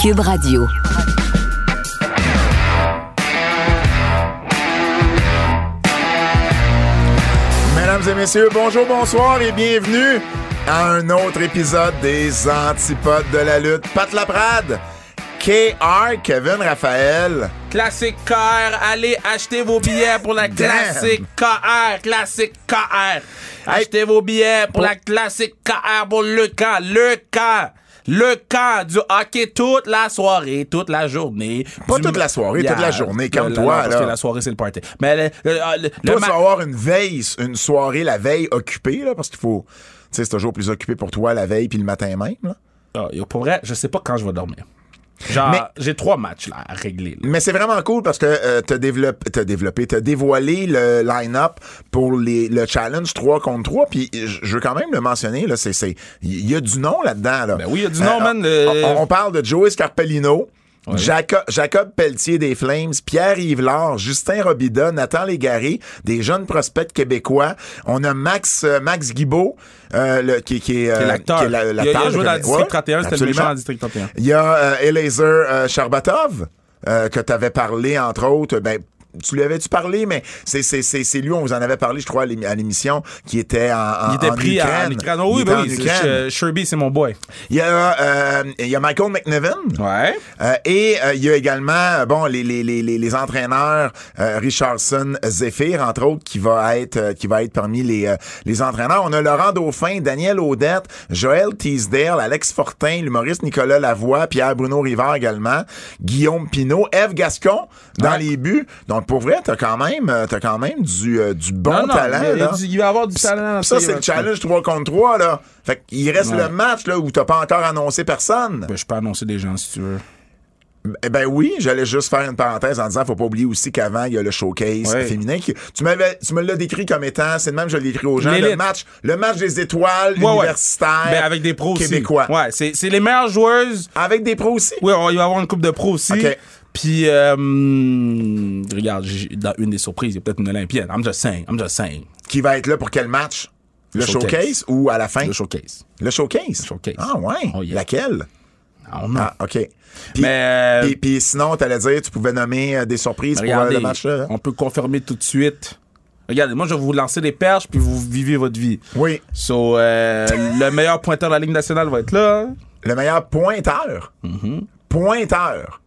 Cube Radio. Mesdames et messieurs, bonjour, bonsoir et bienvenue à un autre épisode des Antipodes de la lutte. Pat Laprade, KR, Kevin Raphaël. Classique KR, allez acheter vos billets pour la classique KR, classique KR. Achetez vos billets pour la classique KR pour le camp, le camp. Le camp du hockey toute la soirée, toute la journée. Pas Du- toute la soirée, toute la journée, comme toi, parce que la soirée, c'est le party. Mais le, le- le- le Toi, ma- tu vas avoir une veille, une soirée la veille occupée, là, parce qu'il faut. Tu sais, c'est toujours plus occupé pour toi la veille puis le matin même, là. Ah, yo, pour vrai, je sais pas quand je vais dormir. Genre, Mais- j'ai trois matchs là, à régler. là. Mais c'est vraiment cool parce que euh, t'as développé, t'as développé, t'as dévoilé le line-up pour les, le challenge 3 contre 3. Puis je veux quand même le mentionner, là, c'est, c'est, il y a du nom là-dedans, là. Ben oui, il y a du nom, man, le- On, on parle de Joey Scarpellino. Jacob, Jacob Pelletier des Flames, Pierre-Yves Laure, Justin Robida, Nathan Légaré, des jeunes prospects québécois. On a Max euh, Max Guibault, euh, le, qui, qui est, euh, Qui est l'acteur. la- Il a- il a l'acteur, joué dans le District ouais, 31, c'était le méchant dans le District 31. Il y a euh, Eliezer euh, Sharbatov, euh, que tu avais parlé, entre autres. Ben, tu lui avais-tu parlé, mais c'est, c'est, c'est, c'est lui, on vous en avait parlé, je crois, à l'ém- à l'émission, qui était en, Il était en pris Ukraine. en Ukraine. Oh, oui, ben en oui, c'est-. Sh- Sherby, c'est mon boy. Il y a, euh, il y a Michael McNevin. Ouais. Euh, et euh, il y a également euh, bon les les les les, entraîneurs euh, Richardson Zephyr entre autres qui va être euh, qui va être parmi les euh, les entraîneurs. On a Laurent Dauphin, Daniel Audette, Joël Teasdale, Alex Fortin, l'humoriste Nicolas Lavoie, Pierre Bruno Rivard également, Guillaume Pinot, Eve Gascon dans Ouais. les buts. Donc pour vrai, t'as quand même euh, t'as quand même du euh, du bon Non, non, talent il, là. du- il va y avoir du talent. Ça, c'est le challenge 3 contre 3, là. Fait qu'il reste Ouais. le match, là, où t'as pas encore annoncé personne. Ben, je peux annoncer des gens si tu veux. Eh ben oui, j'allais juste faire une parenthèse en disant faut pas oublier aussi qu'avant il y a le showcase féminin qui tu m'avais tu me l'as décrit comme étant c'est de même que je l'ai écrit aux gens le match le match des étoiles Ouais, ouais. universitaires Ben, avec des pros québécois aussi. Ouais, c'est, les meilleures joueuses. avec des pros aussi Oui, il va y avoir une coupe de pros aussi. Puis, euh, regarde, dans une des surprises, il y a peut-être une Olympienne. I'm just saying. I'm just saying. qui va être là pour quel match? Le, Le showcase. showcase. ou à la fin? Le showcase. le showcase showcase. ah ouais Oh, laquelle? Don't know. ah ok puis, Mais, euh, puis, puis sinon t'allais dire tu pouvais nommer euh, des surprises pour le match là on peut confirmer tout de suite. Regardez, moi, je vais vous lancer des perches, puis vous vivez votre vie. oui So, euh, le meilleur pointeur de la Ligue nationale va être là. le meilleur pointeur Mm-hmm. pointeur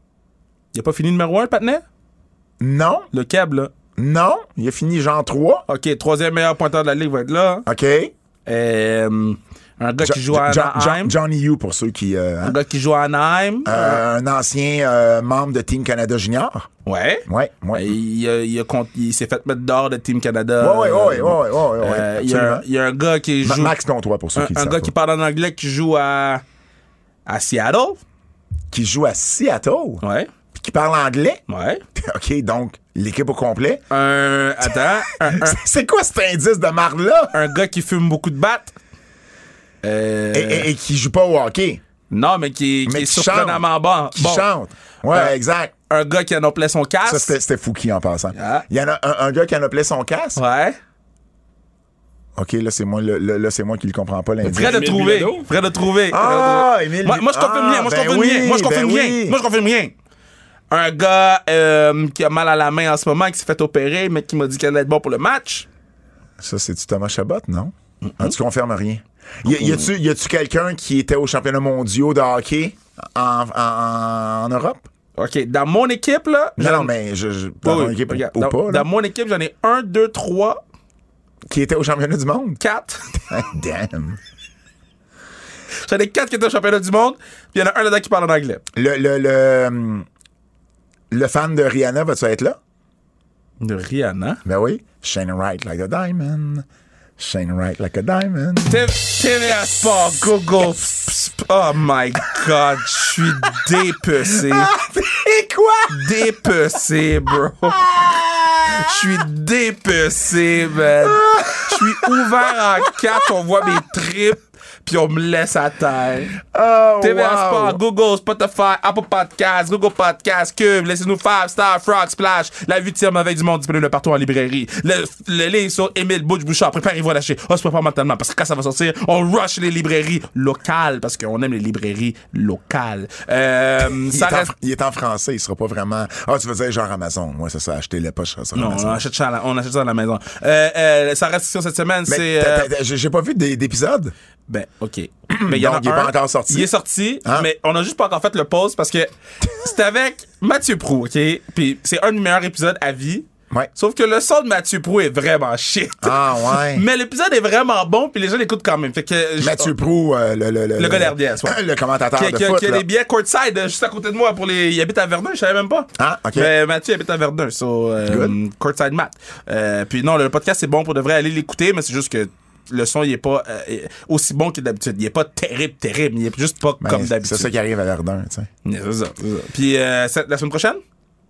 Il a pas fini numéro 1, le patinet? non Le câble, là. non il a fini genre 3 OK, troisième meilleur pointeur de la Ligue va être là. ok Euh, un gars qui joue à Jo- Jo- Anaheim. Johnny You pour ceux qui. euh, hein. Un gars qui joue à Anaheim. Euh, un ancien euh, membre de Team Canada Junior. Ouais. Ouais, ouais. Il, s'est fait mettre dehors de Team Canada. Ouais, ouais, ouais, ouais, ouais, Euh, il, y a un, il y a un gars qui joue. Max Comtois pour ceux un qui un gars qui parle en anglais qui joue à, à Seattle. Qui joue à Seattle? Ouais. Qui parle anglais? Ouais. OK, donc l'équipe au complet. Un. Attends. un, un- C'est quoi cet indice de marde-là? un gars qui fume beaucoup de battes? Euh, Et, et- et qui joue pas au hockey? Non, mais qui, qui Mais est qui surprenamment bon. Qui Bon. chante. Ouais, Euh, exact. Un gars qui en appelait son Ça, casque. c'était c'était Fouki en passant. Ah. Il y en a un, un gars qui en appelait son casque? Ouais. OK, là, c'est moi, le- le- là, c'est moi qui le comprends pas, l'indice. Prêt de Émile trouver. Bilodeau? Prêt de trouver. Ah, de trouver. Émile Moi, moi, je confirme Ah, rien. Moi, je ben confirme oui, rien. Moi, je confirme ben rien. Moi, je confirme rien. Un gars euh, qui a mal à la main en ce moment, qui s'est fait opérer, mais qui m'a dit qu'il allait être bon pour le match. Ça, c'est-tu Thomas Chabot, non? Ah, tu confirmes rien. Y, y a-tu, y a-tu quelqu'un qui était au championnat mondial de hockey en, en- en Europe? OK, dans mon équipe, là. Non, non, mais je, je, dans Oui, ton équipe regarde, ou dans, pas, là, dans mon équipe, j'en ai un, deux, trois, qui était au championnat du monde? quatre. Damn. j'en ai quatre qui étaient au championnat du monde, puis il y en a un là-dedans qui parle en anglais. Le, le, le, hum, le fan de Rihanna, va-tu être là? De Rihanna? Ben oui. Shine right like a diamond. Shine right like a diamond. TVA Sport, Google. Oh my God, je suis dépecé. Et quoi? Dépecé, bro. Je suis dépecé, man. Je suis ouvert en quatre, on voit mes tripes. Puis on me laisse à terre. Oh, TVA wow. Sport, Google, Spotify, Apple Podcasts, Google Podcasts, Cube, laissez-nous 5 Star, Frog, Splash, la huitième avec du monde disponible partout en librairie. Le, le lien sur Émile Butch Bouchard, préparez-vous à lâcher. On se prépare mentalement parce que quand ça va sortir, on rush les librairies locales parce qu'on aime les librairies locales. Euh, Il ça est, en, reste... fr- il est en français, il sera pas vraiment. Ah, tu veux dire genre Amazon. Moi, c'est ça, acheter les poches sur Non, Amazon. on achète, ça à la, on achète ça à la maison. Euh, euh, sa restriction cette semaine, c'est... euh, j'ai pas vu d'é- d'épisode. Ben, OK. Mais il en est pas encore sorti? Il est sorti, Hein? mais on a juste pas encore fait le pause parce que c'était avec Mathieu Prou, OK? Puis c'est un des meilleurs épisodes à vie. Ouais. Sauf que le son de Mathieu Prou est vraiment shit. Ah, ouais. Mais l'épisode est vraiment bon, puis les gens l'écoutent quand même. Fait que Mathieu Prou, euh, le, le, Le gars d'RDS, ouais. Le commentateur qui, de qui- foot. qui a des billets courtside euh, juste à côté de moi pour les. Il habite à Verdun, je savais même pas. Ah, ok. Mais Mathieu habite à Verdun, so euh, courtside Matt. Euh, puis non, le podcast c'est bon pour de vrai aller l'écouter, mais c'est juste que le son il est pas euh, aussi bon que d'habitude. Il est pas terrible, terrible, il est juste pas Ben, comme C'est d'habitude. ça qui arrive à Verdun, tu sais. C'est ça, c'est ça. Puis euh, la semaine prochaine,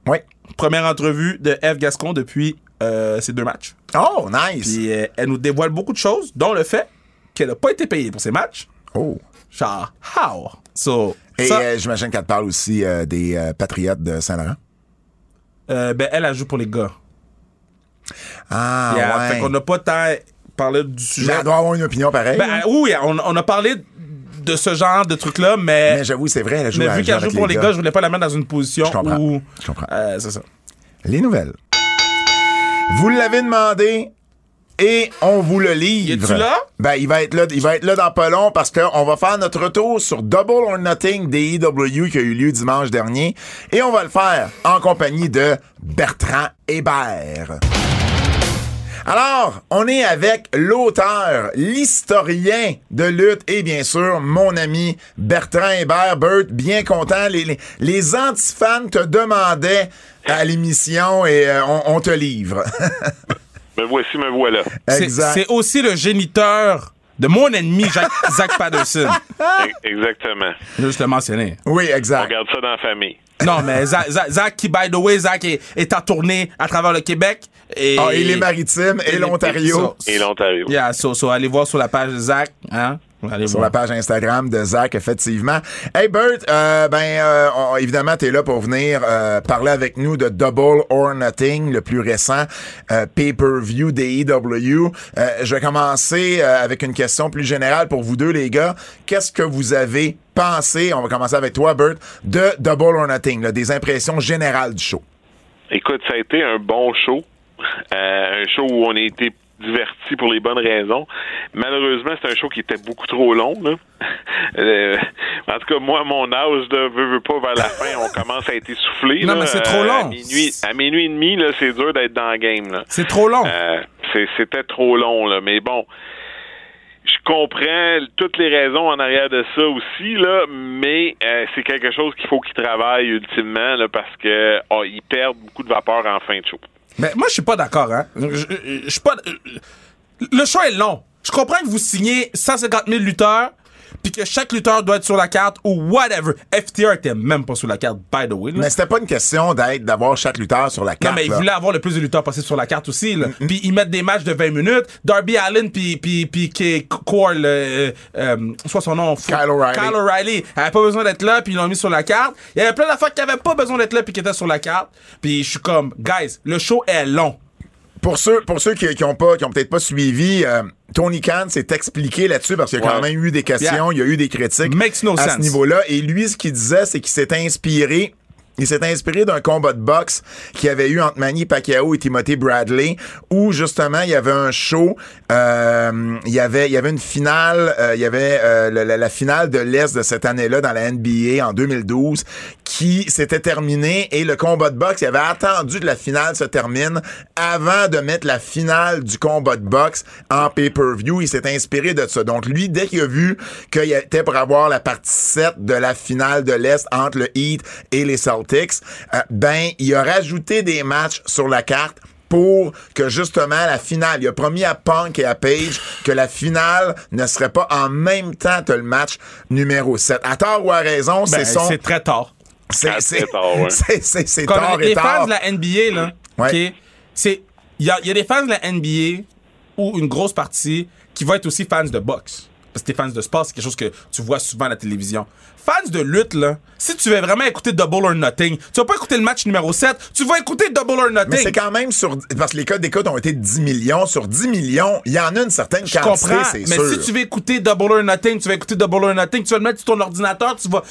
Oui. première entrevue de Eve Gascon depuis euh, ces deux matchs. Oh, nice. Puis euh, elle nous dévoile beaucoup de choses, dont le fait qu'elle a pas été payée pour ces matchs. Oh. Genre, how? So, Et j'imagine qu'elle parle aussi des Patriotes de Saint-Laurent. ben, elle, elle joue pour les gars. Ah, Yeah, ouais. Fait qu'on n'a pas tant parlé du sujet. elle doit avoir une opinion pareille. Ben, euh, oui, on, on a parlé de ce genre de truc-là, mais, mais j'avoue, c'est vrai, elle joue, mais vu qu'elle joue pour les gars, je voulais pas la mettre dans une position Je comprends. où. Je comprends. Euh, c'est ça. Les nouvelles. Vous l'avez demandé et on vous le livre. Es-tu là? Ben, il va être là, il va être là dans pas long parce qu'on va faire notre retour sur Double or Nothing des EW qui a eu lieu dimanche dernier et on va le faire en compagnie de Bertrand Hébert. Alors, on est avec l'auteur, l'historien de lutte et bien sûr mon ami Bertrand Hébert. Bert, bien content. Les, les, les antifans te demandaient à l'émission et euh, on, on te livre. Me voici, me voilà. C'est exact. c'est aussi le géniteur de mon ennemi, Jacques, Zach Patterson. Exactement. Juste le mentionner. Oui, On exact. garde ça dans la famille. Non, mais Zach, Zach- Zach, qui, by the way, Zach est, est en tournée à travers le Québec. Et, Ah, et les maritimes et l'Ontario. Et l'Ontario. Yeah, so, so, allez voir sur la page de Zach. Hein? Allez Sur voir. la page Instagram de Zach, effectivement. Hey Bert, euh, ben euh, on- évidemment, tu es là pour venir euh, parler avec nous de Double or Nothing, le plus récent euh, pay-per-view des EW. Euh, je vais commencer euh, avec une question plus générale pour vous deux, les gars. Qu'est-ce que vous avez pensé, on va commencer avec toi, Bert, de Double or Nothing, là, des impressions générales du show? Écoute, ça a été un bon show. Euh, un show où on a été divertis pour les bonnes raisons. Malheureusement, c'est un show qui était beaucoup trop long. Là. Euh, en tout cas, moi, à mon âge, de veux, veux pas, vers la fin, on commence à être essoufflé. Non, là. mais c'est trop Euh, long. À minuit, à minuit et demi, là, c'est dur d'être dans le game. C'est trop long. Euh, C'était trop long, là. Mais bon, je comprends toutes les raisons en arrière de ça aussi, là, mais euh, c'est quelque chose qu'il faut qu'ils travaillent ultimement, là, parce que oh, ils perdent beaucoup de vapeur en fin de show. Mais moi, je suis pas d'accord, hein. Je suis pas. Le show est long. Je comprends que vous signez 150 000 lutteurs, puis que chaque lutteur doit être sur la carte ou whatever. FTR était même pas sur la carte, by the way. là. Mais c'était pas une question d'être, d'avoir chaque lutteur sur la Non, carte. mais ils voulaient avoir le plus de lutteurs possible sur la carte aussi. Là. Puis ils mettent des matchs de 20 minutes. Darby Allen puis puis puis qui Core, le, euh, euh, soit son nom. fou. Kyle O'Reilly. Kyle O'Reilly avait pas besoin d'être là puis ils l'ont mis sur la carte. Il y avait plein d'affaires qui avaient pas besoin d'être là puis qui étaient sur la carte. Puis je suis comme, guys, le show est long. Pour ceux, pour ceux qui, qui ont pas, qui ont peut-être pas suivi, euh, Tony Khan s'est expliqué là-dessus parce qu'il y a quand même eu des questions, il y a eu des critiques Makes no à sense. ce niveau-là. Et lui, ce qu'il disait, c'est qu'il s'est inspiré. Il s'est inspiré d'un combat de boxe qu'il y avait eu entre Manny Pacquiao et Timothy Bradley, où justement il y avait un show, euh, il y avait, il y avait une finale, euh, il y avait euh, la finale de l'Est de cette année-là dans la NBA en 2012 qui s'était terminée et le combat de boxe, il avait attendu que la finale se termine avant de mettre la finale du combat de boxe en pay-per-view. Il s'est inspiré de ça. Donc lui, dès qu'il a vu qu'il était pour avoir la partie 7 de la finale de l'Est entre le Heat et les Celtics, euh, ben, il a rajouté des matchs sur la carte pour que justement la finale, il a promis à Punk et à Page que la finale ne serait pas en même temps que le match numéro 7. À tort ou à raison, Ben, c'est son... c'est très tard. C'est c'est- très tard, ouais. c'est- c'est- c'est Comme tard les et fans tard. de la NBA, là, Ouais. OK, c'est... Il y a, il y a des fans de la NBA ou une grosse partie qui vont être aussi fans de boxe. Parce que t'es fan de sport, c'est quelque chose que tu vois souvent à la télévision. Fans de lutte, là, si tu veux vraiment écouter Double or Nothing, tu vas pas écouter le match numéro 7, tu vas écouter Double or Nothing. Mais c'est quand même sur. Parce que les codes d'écoute ont été de 10 millions. Sur 10 millions, il y en a une certaine Je quantité, comprends, c'est mais sûr. si tu veux écouter Double or Nothing, tu vas écouter Double or Nothing, tu vas le mettre sur ton ordinateur, tu vas.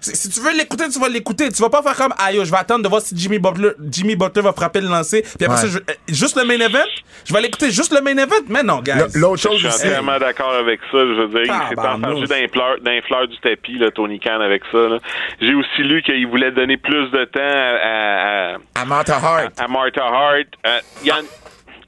Si tu veux l'écouter, tu vas l'écouter. Tu vas pas faire comme, ah yo, je vais attendre de voir si Jimmy Butler, Jimmy Butler va frapper le lancer, puis après Ouais. ça, je- euh, juste le main event, je vais l'écouter juste le main event, mais non, guys. L- L'autre Je chose suis aussi. entièrement d'accord avec ça. Je veux dire, il s'est entendu d'un fleur, du tapis, là, Tony Khan, avec ça. J'ai aussi lu qu'il voulait donner plus de temps à, à, À Martha Hart. à Martha Hart. Euh,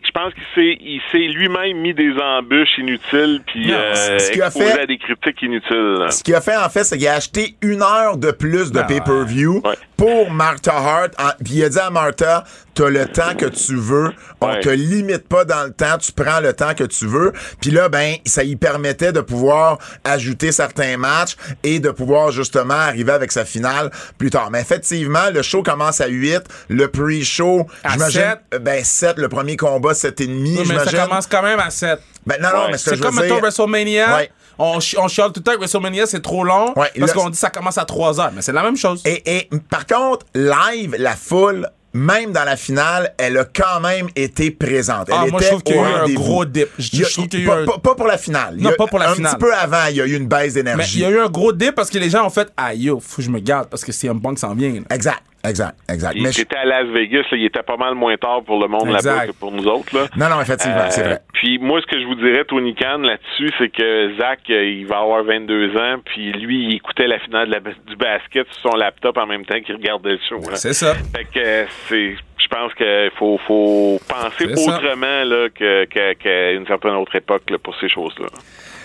je pense qu'il s'est, il s'est lui-même mis des embûches inutiles puis euh, ce qu'il a exposé fait- à des critiques inutiles. Ce qu'il a fait, en fait, c'est qu'il a acheté une heure de plus de Ah, pay-per-view ouais. Pour Martha Hart. En- Puis il a dit à Martha, t'as le temps que tu veux. On Ouais. te limite pas dans le temps. Tu prends le temps que tu veux. Puis là, ben, ça y permettait de pouvoir ajouter certains matchs et de pouvoir justement arriver avec sa finale plus tard. Mais effectivement, le show commence à 8. Le pre-show, j'imagine, sept. euh, ben, 7. Le premier combat, 7,5, Oui, mais ça commence quand même à 7. Ben, non, non, mais ce que C'est je veux comme, mettons, dire... WrestleMania. Ouais. On, on chiale tout le temps que WrestleMania, c'est trop long. Ouais, parce qu'on dit que ça commence à 3 heures. Mais c'est la même chose. Et, et par contre, live, la foule, même dans la finale, elle a quand même été présente. Elle Ah, moi, était je trouve qu'il y a eu un gros dip. Je- je trouve qu'il y a eu pas, un- pour la finale. Non, pas pour la un finale. petit peu avant, il y a eu une baisse Mais il d'énergie. y a eu un gros dip parce que les gens ont fait Ah yo, faut que je me garde parce que c'est un Punk s'en vient. là. Exact, exact, exact. Il Mais je- était à Las Vegas, là, il était pas mal moins tard pour le monde là-bas que pour nous autres. Là. Non, non, effectivement, c'est Euh, vrai. Puis moi, ce que je vous dirais, Tony Khan, là-dessus, c'est que Zach, euh, il va avoir 22 ans, puis lui, il écoutait la finale de la- du basket sur son laptop en même temps qu'il regardait le show. C'est ça. Fait que euh, c'est, je pense qu'il faut, faut penser autrement là, que, que- qu'à une certaine autre époque là, pour ces choses-là.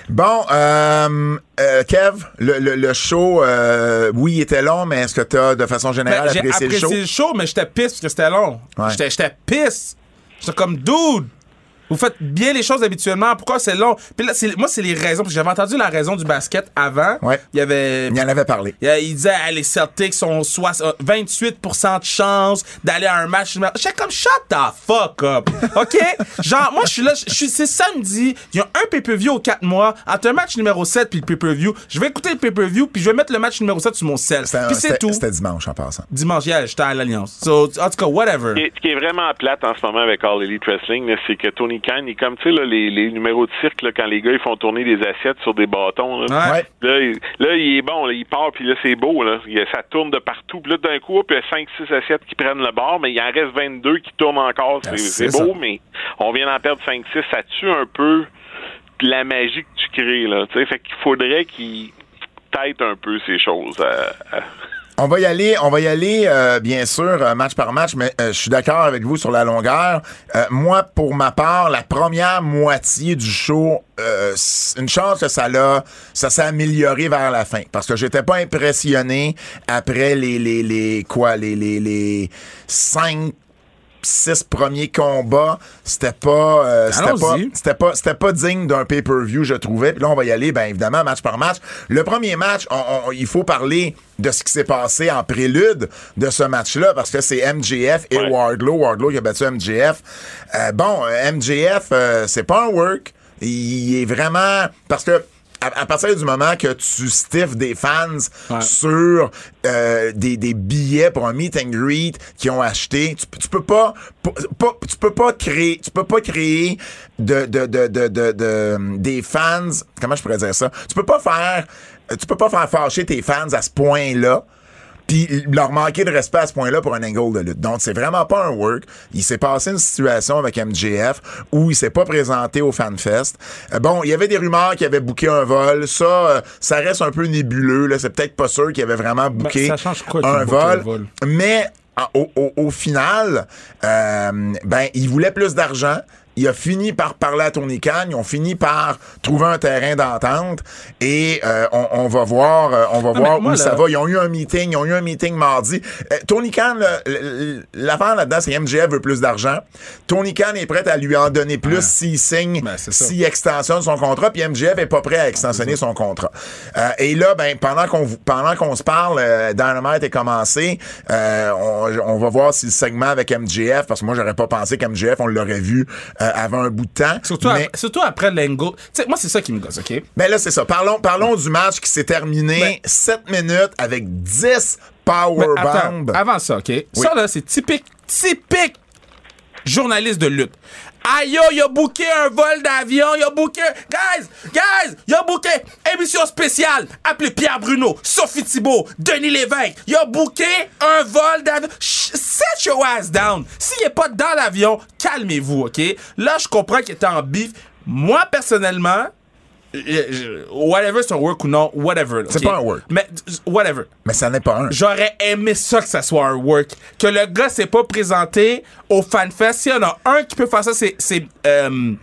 Bon, euh, euh, Kev, le, le, le show, euh, oui, il était long, mais est-ce que tu as, de façon générale, Ben, J'ai apprécié, apprécié le show? le show, mais j'étais pisse parce que c'était long. Ouais. J'étais J'étais pisse. J'étais comme dude. Vous faites bien les choses habituellement. Pourquoi c'est long? Puis là, moi, c'est les raisons. Parce que j'avais entendu la raison du basket avant. Ouais. Il y avait Il y en avait parlé. Il, il disait, ah, les Celtics ont euh, 28% de chance d'aller à un match. J'étais comme, shut the fuck up. OK? Genre, moi, je suis là, je suis, c'est samedi, il y a un pay-per-view aux 4 mois, entre un match numéro 7 puis le pay-per-view. Je vais écouter le pay-per-view puis je vais mettre le match numéro 7 sur mon sel. C'était- Puis c'est tout. c'était dimanche en passant. Dimanche, hier, j'étais à l'Alliance. So, en tout cas, whatever. Ce qui est vraiment plate en ce moment avec All Elite Wrestling, c'est que Tony Est comme, tu sais, les, les numéros de cirque, là, quand les gars, ils font tourner des assiettes sur des bâtons, là. Ouais. Là, il, là, il est bon, là, il part, puis là, c'est beau, là. Il- ça tourne de partout. Puis là, d'un coup, puis il y a 5-6 assiettes qui prennent le bord, mais il en reste 22 qui tournent encore. C'est, Ah, c'est beau, ça. mais on vient d'en perdre 5-6. Ça tue un peu la magie que tu crées, là. Tu sais, fait qu'il faudrait qu'il tête un peu ces choses. On va y aller, on va y aller, euh, bien sûr, euh, match par match, mais euh, je suis d'accord avec vous sur la longueur. Euh, moi, pour ma part, la première moitié du show, une chance que ça l'a, ça s'est amélioré vers la fin, parce que j'étais pas impressionné après les les les quoi, les les les cinq six premiers combats, c'était pas, euh, c'était pas, c'était pas, c'était pas digne d'un pay-per-view, je trouvais. Puis là, on va y aller, bien évidemment, match par match. Le premier match, on- on- il faut parler de ce qui s'est passé en prélude de ce match-là, parce que c'est MJF et Ouais. Wardlow. Wardlow qui a battu MJF. Euh, bon, euh, MJF, euh, c'est pas un work. Il est vraiment, parce que à, à partir du moment que tu stiffes des fans Ouais. sur euh, des, des billets pour un meet and greet qu'ils ont acheté, tu, peux- tu peux pas, tu peux pas créer, tu peux pas créer de, de, de, de, de- de- des fans. Comment je pourrais dire ça? Tu peux pas faire, tu peux pas faire fâcher tes fans à ce point-là puis leur manquer de respect à ce point-là pour un angle de lutte. Donc, c'est vraiment pas un work. Il s'est passé une situation avec MJF où il s'est pas présenté au FanFest. Euh, bon, il y avait des rumeurs qu'il avait booké un vol. Ça, euh, ça reste un peu nébuleux. Là. C'est peut-être pas sûr qu'il avait vraiment booké Ben, ça change quoi qu'il un vol. vol? Mais en- au, au- au final, euh, ben, il voulait plus d'argent. Il a fini par parler à Tony Khan. Ils ont fini par trouver un terrain d'entente. Et euh, on, on va voir, euh, on va voir moi, où là- ça va. Ils ont eu un meeting. Ils ont eu un meeting mardi. Euh, Tony Khan, l'affaire là-dedans, c'est MJF veut plus d'argent. Tony Khan est prêt à lui en donner plus s'il signe, Ben, s'il extensionne son contrat. Puis MJF est pas prêt à extensionner son contrat. Euh, et là, ben pendant qu'on pendant qu'on se parle, euh, Dynamite est commencé. Euh, on, on va voir si le segment avec MJF, parce que moi j'aurais pas pensé qu'MJF on l'aurait vu euh, avant un bout de temps. Surtout, mais, après, surtout après sais, moi, c'est ça qui me gosse, OK? mais là, c'est ça. Parlons, parlons du match qui s'est terminé Ben- 7 minutes avec 10 Mais power attends, bombs. avant ça, OK? Ça, là, c'est typique, typique journaliste de lutte. Aïe, yo, il a un vol d'avion, il a. Guys, guys, il a booké émission spéciale. Appelez Pierre Bruno, Sophie Thibault, Denis Lévesque. Il a un vol d'avion. Set your ass down. S'il est pas dans l'avion, calmez-vous, OK? Là, je comprends qu'il était en bif. Moi, personnellement... Whatever, c'est un work ou non, whatever. C'est pas un work. Mais, whatever. Mais ça n'est pas un. J'aurais aimé ça que ça soit un work. Que le gars s'est pas présenté au FanFest. S'il y en a un qui peut faire ça, c'est euh,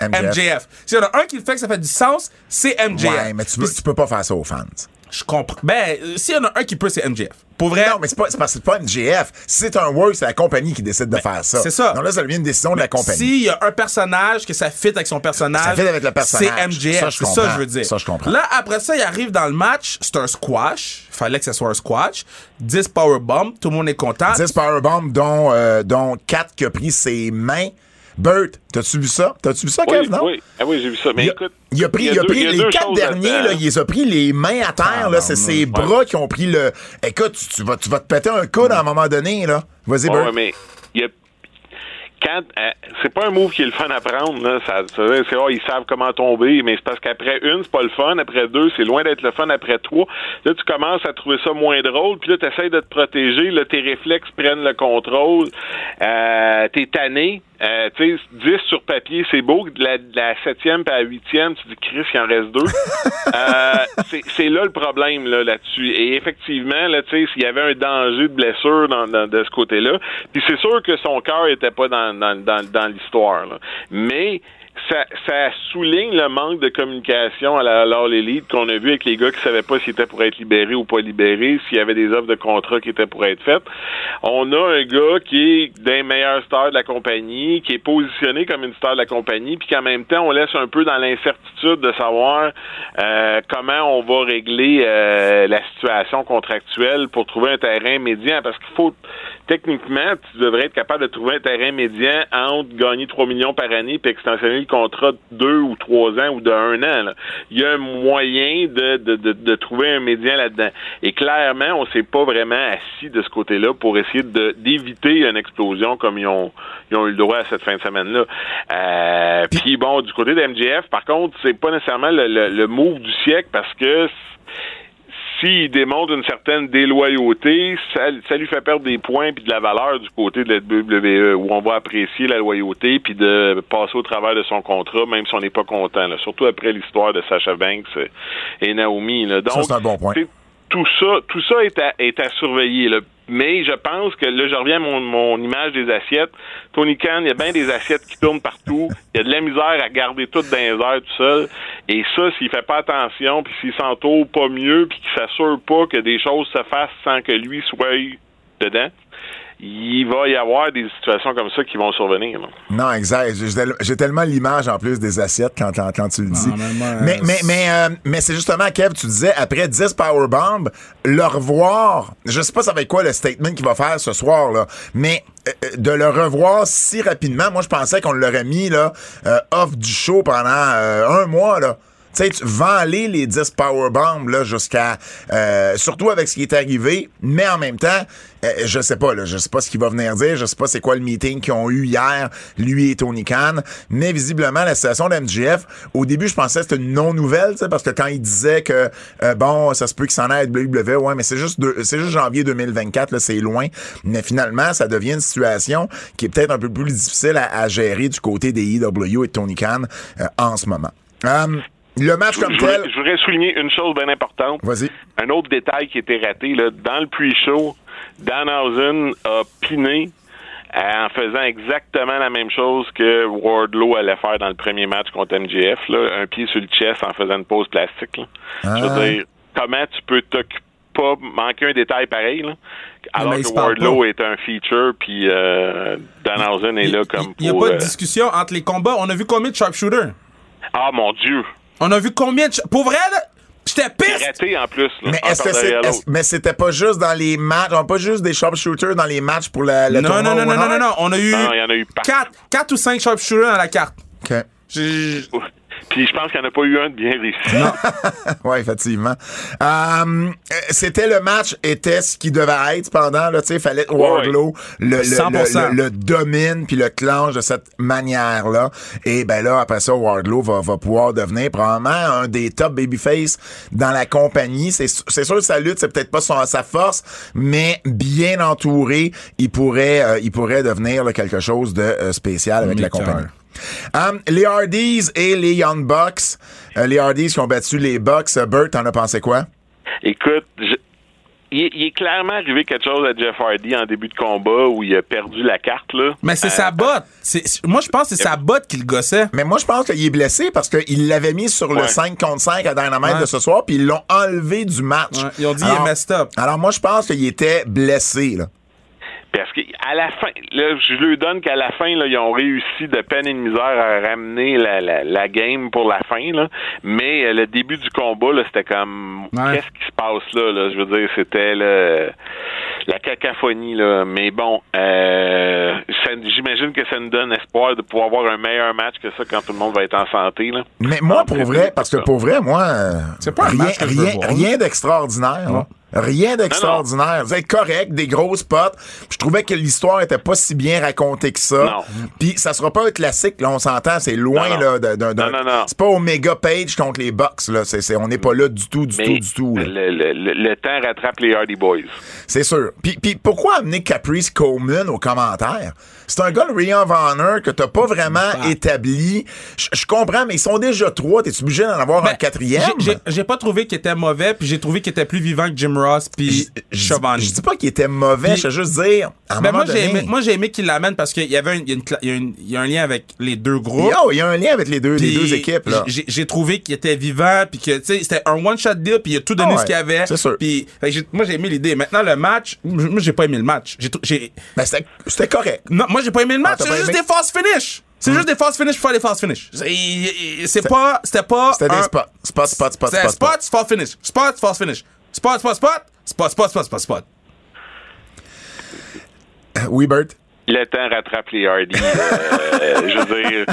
MJF. S'il y en a un qui le fait que ça fait du sens, c'est MJF. Ouais, mais tu, Puis tu peux pas faire ça aux fans. Je comprends. Ben, euh, s'il y en a un qui peut, c'est MJF. Pour vrai. Non, mais c'est pas, c'est pas MJF. C'est un work, c'est la compagnie qui décide de faire ça. c'est ça. Donc là, ça devient une décision de la compagnie. S'il y a un personnage que ça fit avec son personnage, Ça fit avec le personnage. c'est MJF. Ça, je c'est ça je veux dire. Ça, je comprends. Là, après ça, il arrive dans le match, c'est un squash. Fallait que ça soit un squash. 10 powerbomb, tout le monde est content. 10 powerbombs, dont, euh, dont 4 qui a pris ses mains. Bert, t'as-tu vu ça? T'as-tu vu ça, Oui, Kev, non? oui, ah oui j'ai vu ça. Mais Il a, écoute, il a pris, il a il a deux- pris il y a les quatre derniers, là, il les a pris les mains à terre, là. C'est ses bras qui ont pris le. Écoute, tu, tu vas, tu vas te péter un coude à un moment donné, là. Vas-y, Bert. ouais, mais il a quand euh, c'est pas un move qui est le fun à prendre là, ça, c'est oh, ils savent comment tomber, mais c'est parce qu'après une, c'est pas le fun, après deux, c'est loin d'être le fun, après trois, là tu commences à trouver ça moins drôle, puis là tu essaies de te protéger, là tes réflexes prennent le contrôle, euh, t'es tanné, euh, tu sais, 10 sur papier, c'est beau, de la, de la septième à la huitième, tu dis Chris, il en reste deux. euh, c'est, là le problème là, là-dessus. Et effectivement, là, tu sais, s'il y avait un danger de blessure dans, dans- de ce côté-là, puis c'est sûr que son cœur était pas dans, dans, dans, dans l'histoire. là. Mais ça, ça souligne le manque de communication à à l'élite qu'on a vu avec les gars qui savaient pas s'ils étaient pour être libérés ou pas libérés, s'il y avait des offres de contrat qui étaient pour être faites. On a un gars qui est d'un meilleur star de la compagnie, qui est positionné comme une star de la compagnie, puis qu'en même temps, on laisse un peu dans l'incertitude de savoir euh, comment on va régler euh, la situation contractuelle pour trouver un terrain médian, parce qu'il faut techniquement, tu devrais être capable de trouver un terrain médian entre gagner 3 millions par année puis extensionner contrat de 2 ou 3 ans ou de 1 an. Il y a un moyen de, de, de, trouver un médian là-dedans. Et clairement, on s'est pas vraiment assis de ce côté-là pour essayer d'éviter une explosion comme ils ont, ils ont eu le droit à cette fin de semaine-là. Euh, puis bon, du côté de MJF, par contre, c'est pas nécessairement le, le, le move du siècle parce que s'il démontre une certaine déloyauté, ça, ça lui fait perdre des points puis de la valeur du côté de la WWE, où on va apprécier la loyauté puis de passer au travers de son contrat, même si on n'est pas content. là. Surtout après l'histoire de Sasha Banks euh, et Naomi. Là. Donc, Ça, c'est un bon point. Tout ça, tout ça est à, est à surveiller. Là. Mais je pense que là, je reviens à mon, mon image des assiettes. Tony Khan, il y a bien des assiettes qui tournent partout. Il y a de la misère à garder tout dans les airs tout seul. Et ça, s'il fait pas attention, puis s'il s'entoure pas mieux, puis qu'il s'assure pas que des choses se fassent sans que lui soit dedans, il va y avoir des situations comme ça qui vont survenir. là. Non, exact. J'ai- tellement l'image en plus des assiettes quand, quand, quand tu le dis. Non, mais mais mais, mais, euh, mais c'est justement, Kev, tu disais, après 10 powerbombs, le revoir, je sais pas ça va être quoi le statement qu'il va faire ce soir, là, mais euh, euh, de le revoir si rapidement, moi je pensais qu'on l'aurait mis là, euh, off du show pendant euh, un mois. là. Tu sais, tu vends aller les 10 powerbombs là jusqu'à euh, surtout avec ce qui est arrivé, mais en même temps, je sais pas là, je sais pas ce qu'il va venir dire, je sais pas c'est quoi le meeting qu'ils ont eu hier, lui et Tony Khan, mais visiblement la situation de MJF, au début je pensais que c'était une non-nouvelle, parce que quand il disait que euh, bon, ça se peut qu'il s'en aille à WWE, ouais, mais c'est juste c'est juste janvier 2024 là, c'est loin, mais finalement ça devient une situation qui est peut-être un peu plus difficile à, à gérer du côté des EW et de Tony Khan euh, en ce moment. Euh, le match comme je tel, je voudrais souligner une chose bien importante. vas-y. Un autre détail qui était raté, là, dans le pre-show, Danhausen a piné en faisant exactement la même chose que Wardlow allait faire dans le premier match contre MJF, là, un pied sur le chest en faisant une pause plastique. là. Je Ah. veux dire, comment tu peux t'occuper pas manquer un détail pareil, là, alors que Wardlow est un feature, puis euh, Danhausen est là comme Il n'y a pas de euh, discussion entre les combats. On a vu combien de sharpshooters? Ah, mon Dieu! On a vu combien de... Pour vrai, là, J'étais piste! Raté en plus. Là, Mais un est-ce que par c'est, derrière est-ce- l'autre. mais c'était pas juste dans les matchs, on pas juste des sharpshooters dans les matchs pour la, le Non, tournoi non, non, non, non, non, non. On a eu Non, il y en a eu. 4, 4 ou 5 sharpshooters dans la carte. OK. J'ai- Puis je pense qu'il n'y en a pas eu un de bien réussi. Oui, effectivement. Euh, c'était le match, était ce qui devait être cependant. Là, tu sais, fallait que Wardlow le, le, 100%. le, le- le domine puis le clenche de cette manière-là. Et ben là, après ça, Wardlow va, va pouvoir devenir probablement un des top babyface dans la compagnie. C'est c'est sûr que sa lutte, c'est peut-être pas son, sa force, mais bien entouré, il pourrait, euh, il pourrait devenir là, quelque chose de euh, spécial avec la compagnie. Um, les Hardys et les Young Bucks. Euh, les Hardys qui ont battu les Bucks. Euh, Bert, t'en as pensé quoi? Écoute, je- il, il est clairement arrivé quelque chose à Jeff Hardy en début de combat où il a perdu la carte. Là. Mais c'est Euh, sa botte. C'est- Moi, je pense que c'est sa botte qui le gossait. Mais moi, je pense qu'il est blessé parce qu'il l'avait mis sur le Ouais. 5 contre 5 à Dynamite Ouais. de ce soir, puis ils l'ont enlevé du match. Ouais, ils ont dit il est messed up. Alors, moi, je pense qu'il était blessé. Là. Parce qu'à la fin, là, je lui donne qu'à la fin, là, ils ont réussi de peine et de misère à ramener la, la, la game pour la fin. Là. Mais euh, le début du combat, là, c'était comme Ouais. qu'est-ce qui se passe là, là? Je veux dire, c'était le- la cacophonie. Là. Mais bon, euh, j'imagine que ça nous donne espoir de pouvoir avoir un meilleur match que ça quand tout le monde va être en santé. Là. Mais moi, En pour vrai, parce que pour vrai, moi, C'est pas rien, rien, rien d'extraordinaire. Rien d'extraordinaire. Vous êtes correct, des grosses potes. Je trouvais que l'histoire était pas si bien racontée que ça. Puis ça sera pas un classique, là, on s'entend, c'est loin Non, non. là d'un. C'est pas Omega Page contre les Bucks, là. On n'est pas là du tout, du Mais tout, du tout. là. le, le- le- le temps rattrape les Hardy Boys. C'est sûr. Puis, puis pourquoi amener Caprice Coleman aux commentaires? C'est un gars, le of Honor, que t'as pas vraiment Bah. établi. Je comprends, mais ils sont déjà trois. T'es obligé d'en avoir un Ben, quatrième? j'ai- pas trouvé qu'il était mauvais, puis j'ai trouvé qu'il était plus vivant que Jim Ross, puis Schiavone. je dis pas qu'il était mauvais, je veux juste dire, à un Ben, moment moi, j'ai aimé, moi, j'ai aimé qu'il l'amène parce qu'il y avait y a une cla- il y a une- il y a un lien avec les deux groupes. Yo, il y a un lien avec les deux, les deux équipes, là. J'ai trouvé qu'il était vivant, puis que tu sais, c'était un one shot deal, puis il a tout donné Ah ouais, ce qu'il avait. c'est sûr. Puis moi j'ai aimé l'idée. Maintenant le match, moi j'ai pas aimé le match. J'ai Ben, c'était c'était correct. non, moi j'ai pas aimé le match. Ah, c'est juste aimé? des false finish. C'est juste des false finish pour faire des false finish. C'est- pas, c'était pas. C'était des spots. Spot, spot, spot, C'était spot, spot. spot, finish. Spot, false finish. Spot, spot, spot. Spot, spot, spot, spot, spot. Oui, Bert? le temps rattrape les Hardy. Euh, je veux dire,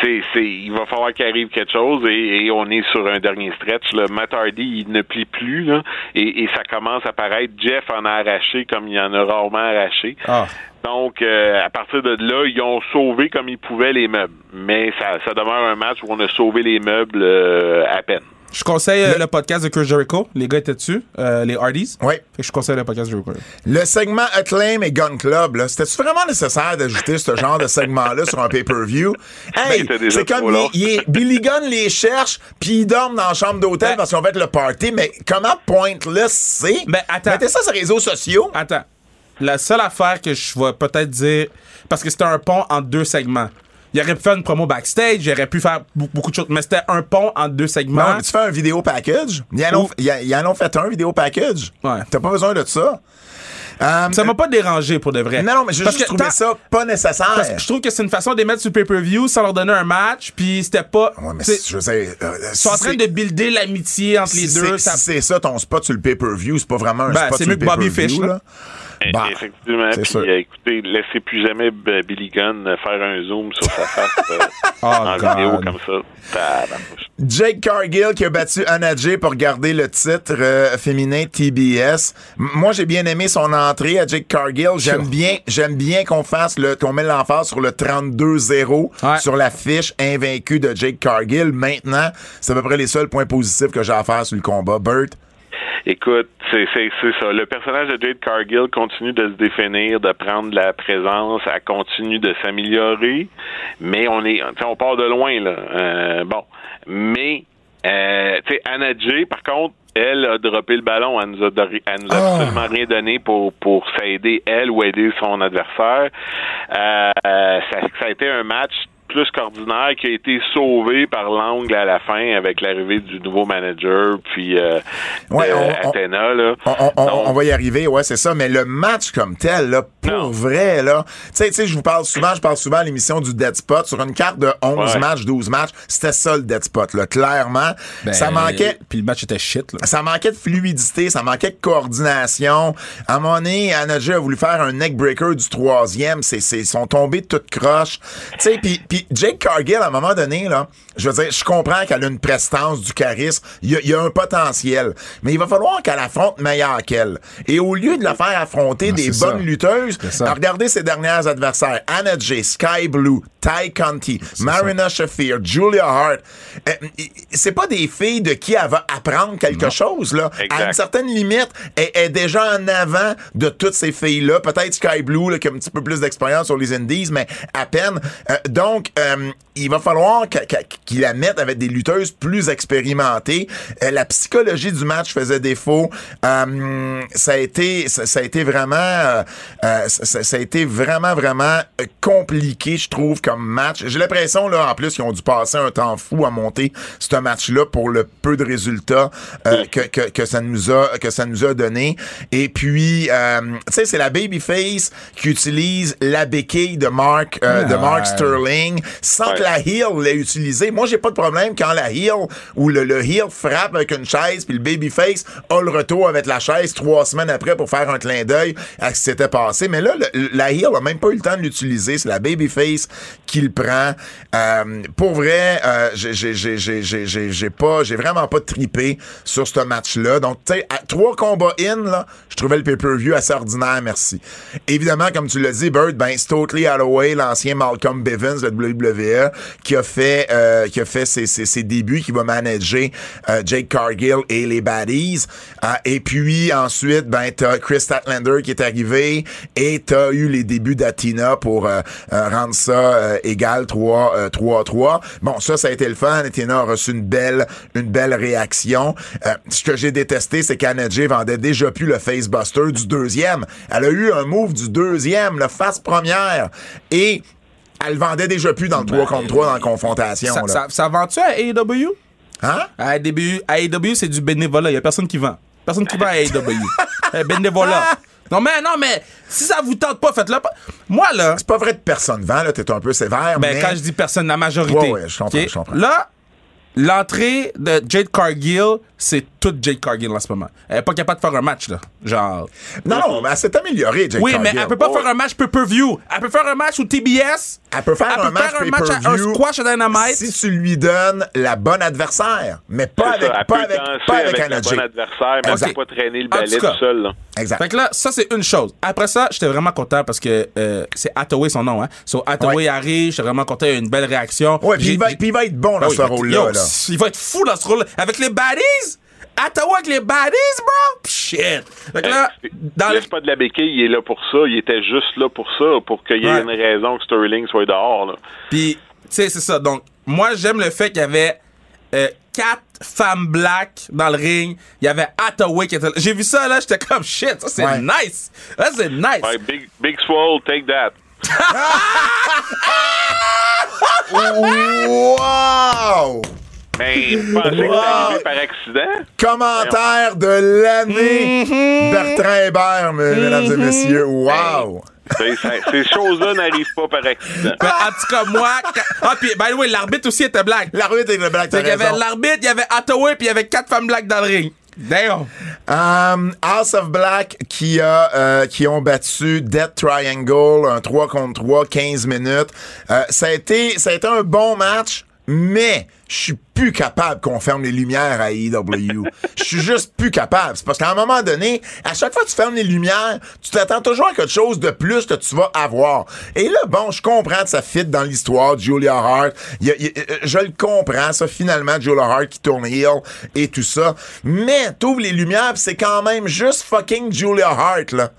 c'est, c'est, il va falloir qu'il arrive quelque chose et, et on est sur un dernier stretch. Là. Matt Hardy, il ne plie plus là, et, et ça commence à paraître. Jeff en a arraché comme il en a rarement arraché. Ah. Donc, euh, à partir de là, ils ont sauvé comme ils pouvaient les meubles. Mais ça, ça demeure un match où on a sauvé les meubles euh, à peine. Je conseille euh, le podcast de Chris Jericho. Les gars étaient dessus, euh, les Hardys. Oui. Fait que je conseille le podcast de Jericho. Le segment Acclaim et Gun Club, là, c'était-tu vraiment nécessaire d'ajouter ce genre de segment-là sur un pay-per-view? Hey, c'était déjà c'est comme trop il, long. il est- Billy Gunn les cherche, puis ils dorment dans la chambre d'hôtel Ben- parce qu'on va être le party, mais comment pointless c'est? Ben, attends. Mettez ça sur les réseaux sociaux. Attends. La seule affaire que je vais peut-être dire, parce que c'était un pont en deux segments. Il aurait pu faire une promo backstage, il aurait pu faire be- beaucoup de choses, mais c'était un pont en deux segments. Non, mais tu fais un vidéo package. Ils en ont, Ou- ils en- ils en ont fait un vidéo package. Ouais. T'as pas besoin de ça. Euh, Ça m'a pas dérangé pour de vrai. non, non, mais j'ai juste que trouvé tant- ça pas nécessaire. Parce que je trouve que c'est une façon de les mettre sur pay-per-view sans leur donner un match, puis c'était pas. Ouais, mais c'est- c'est- je sais, euh, Ils sont en train de builder l'amitié entre les deux. c'est- ça- si c'est ça ton spot sur le pay-per-view, c'est pas vraiment un Ben, spot c'est sur mieux le que Bobby pay-per-view, Fish, là. Bah, Effectivement. Puis, sûr. euh, écoutez, laissez plus jamais Billy Gunn faire un zoom sur sa face euh, Oh, en God. vidéo comme ça. Jake Cargill qui a battu Anna Jay pour garder le titre euh, féminin TBS. M- Moi, j'ai bien aimé son entrée à Jake Cargill. J'aime Sure. bien, j'aime bien qu'on fasse le, qu'on met l'emphase sur le 32-0 Ouais. sur la fiche invaincue de Jake Cargill. Maintenant, c'est à peu près les seuls points positifs que j'ai à faire sur le combat. Bert? Écoute, c'est c'est c'est ça. Le personnage de Jade Cargill continue de se définir, de prendre de la présence, elle continue de s'améliorer, mais on est, on part de loin là. Euh, bon, mais euh, tu sais, Anna Jay, par contre, elle a droppé le ballon, elle nous a, elle nous a Ah. absolument rien donné pour pour s'aider elle ou aider son adversaire. Euh, ça, ça a été un match plus qu'ordinaire qui a été sauvé par l'angle à la fin avec l'arrivée du nouveau manager puis euh, Ouais, on- Athena, là. On, on- on- Donc, on va y arriver, ouais, c'est ça. Mais le match comme tel, là, pour Non. vrai, là, tu sais, tu sais, je vous parle souvent, je parle souvent à l'émission du Dead Spot sur une carte de 11 Ouais. matchs, 12 matchs. C'était ça le Dead Spot, là, clairement. Ben, ça manquait. Puis le match était shit, là. Ça manquait de fluidité, ça manquait de coordination. À un moment donné, a voulu faire un neck breaker du troisième. C'est, c'est, ils sont tombés de toute croche. Tu sais, puis, puis Jake Cargill, à un moment donné, là, je veux dire, je comprends qu'elle a une prestance, du charisme. Il y y a un potentiel. Mais il va falloir qu'elle affronte meilleur qu'elle. Et au lieu de la faire affronter Ah, des bonnes ça. lutteuses, regardez ses dernières adversaires. Anna J, Sky Blue, Ty Conti, Marina Shafir, Julia Hart. Euh, c'est pas des filles de qui elle va apprendre quelque chose, là. À une certaine limite, elle elle est déjà en avant de toutes ces filles-là. Peut-être Sky Blue, là, qui a un petit peu plus d'expérience sur les Indies, mais à peine. Euh, donc, euh, il va falloir qu'il la mette avec des lutteuses plus expérimentées. Euh, la psychologie du match faisait défaut. Euh, ça a été, ça, ça a été vraiment, euh, ça, ça a été vraiment, vraiment compliqué, je trouve, comme match. J'ai l'impression, là, en plus, qu'ils ont dû passer un temps fou à monter ce match-là pour le peu de résultats euh, que, que, que ça nous a, que ça nous a donné. Et puis, tu sais, c'est la babyface qui utilise la béquille de Mark, de Mark Ouais. Sterling sans la heel l'ait utilisée. Moi, j'ai pas de problème quand la heel ou le, le heel frappe avec une chaise puis le babyface a le retour avec la chaise trois semaines après pour faire un clin d'œil à ce qui s'était passé. Mais là, le- la heel a même pas eu le temps de l'utiliser. C'est la babyface qui le prend. Euh, pour vrai, euh, j'ai- pas, j'ai vraiment pas tripé sur ce match-là. Donc, tu sais, à trois combats in, là, je trouvais le pay-per-view assez ordinaire, merci. Évidemment, comme tu l'as dit, Bird, ben, Totally Holloway, l'ancien Malcolm Bivens de WWE, qui a fait, euh, qui a fait ses, ses, ses débuts, qui va manager euh, Jake Cargill et les Baddies. Euh, et puis, ensuite, ben, t'as Chris Statlander qui est arrivé et t'as eu les débuts d'Atina pour euh, euh, rendre ça euh, égal 3 euh, 3-3. Bon, ça, ça a été le fun. Athena a reçu une belle, une belle réaction. Ce que j'ai détesté, c'est qu'Anna Jay vendait déjà plus le facebuster du deuxième. Elle a eu un move du deuxième, le face première. Et elle vendait déjà plus dans le 3 contre 3 dans la confrontation. Ça, ça, ça vend-tu à AEW? Hein? À AEW, AEW, c'est du bénévolat. Il y a personne qui vend. Personne qui vend à AEW. Eh, bénévolat. Non, mais, non, mais si ça vous tente pas, faites-le pas. Moi, là, C'est pas vrai de personne vend, là. T'es un peu sévère, ben, mais... quand je dis personne, la majorité. Ouais, ouais, je comprends, OK? je comprends. Là, l'entrée de Jade Cargill, c'est toute Jade Cargill en ce moment. Elle est pas capable de faire un match, là. Genre. Non, non, mais elle s'est améliorée, Jake Oui, mais Cargill. elle peut pas Oh, faire un match pay-per-view. Elle peut faire un match au TBS. Elle peut faire un match faire un match à un squash à Dynamite. si tu lui donnes la bonne adversaire, mais pas avec, ça, elle pas peut avec, pas avec, avec bon adversaire, mais Exact. elle peut pas traîner le balai tout tout seul. Là. Exact. Fait que là, ça, c'est une chose. Après ça, j'étais vraiment content parce que euh, c'est Hathaway son nom, hein. So, Hathaway Ouais. arrive, j'étais vraiment content, il y a une belle réaction. Ouais, puis il va, il va être bon dans Ah oui, ce rôle-là. là. Il va être fou dans ce rôle-là. Avec les baddies! Hathaway avec les baddies, bro! Shit! Que là, dans le... Laisse pas de la béquille, il est là pour ça. Il était juste là pour ça, pour qu'il y ait Ouais. une raison que Sterling soit dehors. Là. Puis, tu sais, c'est ça. Donc, moi, j'aime le fait qu'il y avait euh, quatre femmes black dans le ring. Il y avait Hathaway qui était là. J'ai vu ça, là, j'étais comme shit. Ça, c'est Ouais. nice. Ça, c'est nice. Ouais, big, big Swole, take that. Wow! Mais vous pensez que c'est arrivé par accident? Commentaire de l'année. Mm-hmm. Bertrand Hébert, me- mesdames et messieurs. Wow! Ces choses-là n'arrivent pas par accident. Mais en tout cas, moi. quand- Ah, puis, by the way, l'arbitre aussi était black. L'arbitre le black, qu'il y avait l'arbitre, il y avait Hathaway, puis il y avait quatre femmes black dans le ring. Damn. Um, House of Black qui a euh, qui ont battu Death Triangle un 3 contre 3 15 minutes. Euh, ça a été ça a été un bon match mais je suis plus capable qu'on ferme les lumières à AEW. Je suis juste plus capable. C'est parce qu'à un moment donné, à chaque fois que tu fermes les lumières, tu t'attends toujours à quelque chose de plus que tu vas avoir. Et là, bon, je comprends que ça fit dans l'histoire de Julia Hart. Il a- il euh, je le comprends, ça, finalement, Julia Hart qui tourne heel et tout ça. Mais t'ouvres les lumières, c'est quand même juste fucking Julia Hart, là.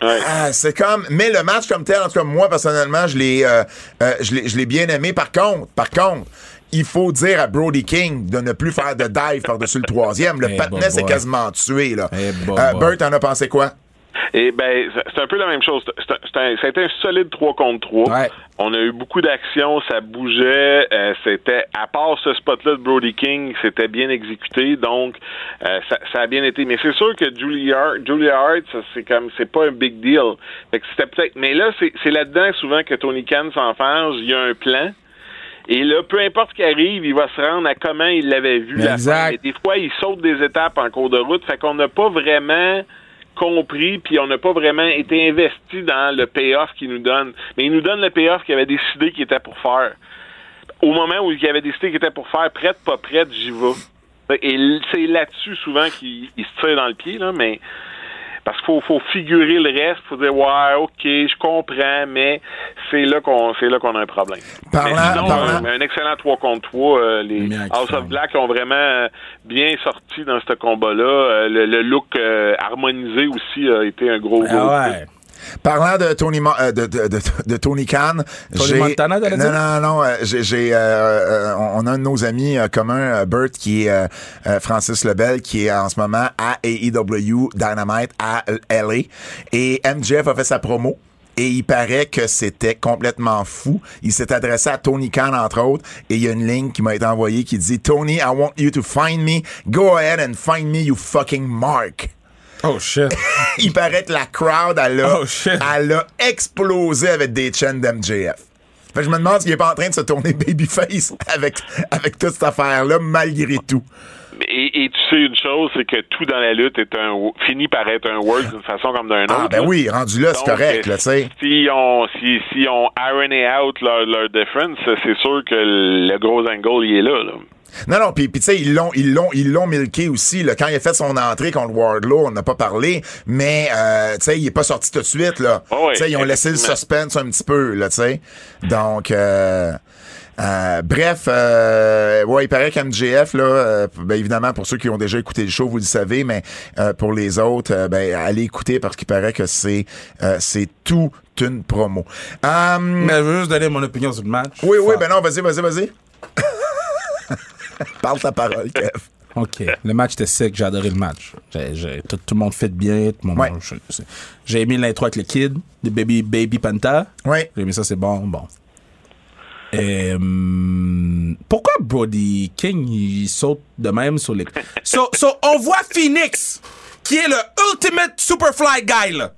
Ouais. ah, c'est comme, mais le match comme tel, en tout cas moi personnellement, je l'ai, euh, euh, je l'ai, je l'ai bien aimé. Par contre, par contre, il faut dire à Brody King de ne plus faire de dive par-dessus le troisième. Le Eh, patinet s'est quasiment tué là. Eh, boy, Euh. Bert, t'en as pensé quoi? Et ben, c'est un peu la même chose. Un- un- ça a été un solide 3 contre 3. Ouais. On a eu beaucoup d'actions, ça bougeait. euh, c'était, à part ce spot-là de Brody King, c'était bien exécuté. Donc, euh, ça, ça a bien été. Mais c'est sûr que Julia Hart, Julia Hart, ça, c'est comme, c'est pas un big deal. Fait que c'était peut-être, mais là, c'est, c'est là-dedans souvent que Tony Khan s'enferme. Il y a un plan. Et là, peu importe ce qui arrive, il va se rendre à comment il l'avait vu la Exact. fin. Mais des fois, il saute des étapes en cours de route. Fait qu'on n'a pas vraiment compris, puis on n'a pas vraiment été investi dans le payoff qu'il nous donne. Mais il nous donne le payoff qu'il avait décidé qu'il était pour faire. Au moment où il avait décidé qu'il était pour faire, prête, pas prête, j'y vais. Et c'est là-dessus souvent qu'il il se tire dans le pied, là, mais parce qu'il faut, faut figurer le reste, faut dire ouais, ok, je comprends, mais c'est là qu'on c'est là qu'on a un problème. Parlant- mais sinon, parlant- un, un excellent 3 contre 3. euh, les House of Black ont vraiment euh, bien sorti dans ce combat-là. Euh, le, le look euh, harmonisé aussi a été un gros, gros Ah ouais. Parlant de Tony euh, de, de, de, de Tony Khan, Tony j'ai- Montana, non, non, non, euh, j'ai, j'ai, euh, euh, on a un de nos amis euh, communs, Bert, qui est Francis Lebel, qui est en ce moment à AEW Dynamite à LA, et MJF a fait sa promo. Et il paraît que c'était complètement fou. Il s'est adressé à Tony Khan, entre autres, et il y a une ligne qui m'a été envoyée qui dit Tony, I want you to find me. Go ahead and find me, you fucking mark. Oh shit. il paraît que la crowd, elle a, Oh, shit. elle a explosé avec des chaînes d'MJF. Fait que je me demande s'il est pas en train de se tourner babyface avec, avec toute cette affaire-là, malgré tout. Et, et tu sais une chose, c'est que tout dans la lutte est un finit par être un work d'une façon comme d'un autre. Ah, ben là. oui, rendu là, c'est correct, là, tu sais. Si on, si, si on ironé out leur, leur difference, c'est sûr que le gros angle, il est là, là. Non, non, puis puis tu sais, ils l'ont, ils l'ont, ils l'ont milqué aussi. Là. Quand il a fait son entrée contre Wardlow, on n'a pas parlé, mais euh, tu sais, il est pas sorti tout de suite là. Oh oui, tu sais, ils ont laissé le suspense un petit peu là, tu sais. Donc. Euh, euh, bref, euh, ouais, il paraît qu'MJF, là, euh, ben évidemment, pour ceux qui ont déjà écouté le show, vous le savez, mais euh, pour les autres, euh, ben, allez écouter parce qu'il paraît que c'est euh, c'est tout une promo. Euh, Mais je veux juste donner mon opinion sur le match. oui, oui, ben non, vas-y, vas-y, vas-y. Parle ta parole, Kev. OK. Le match était sec, j'ai adoré le match. Tout, tout le monde fait bien. Tout le monde, Ouais. J'ai aimé l'intro avec le kid, de Baby, Baby Panta. Oui. J'ai aimé ça, c'est bon, bon. Et, hum, pourquoi Brody King il saute de même sur les. So, so, on voit Phoenix, qui est le ultimate Superfly guy, là.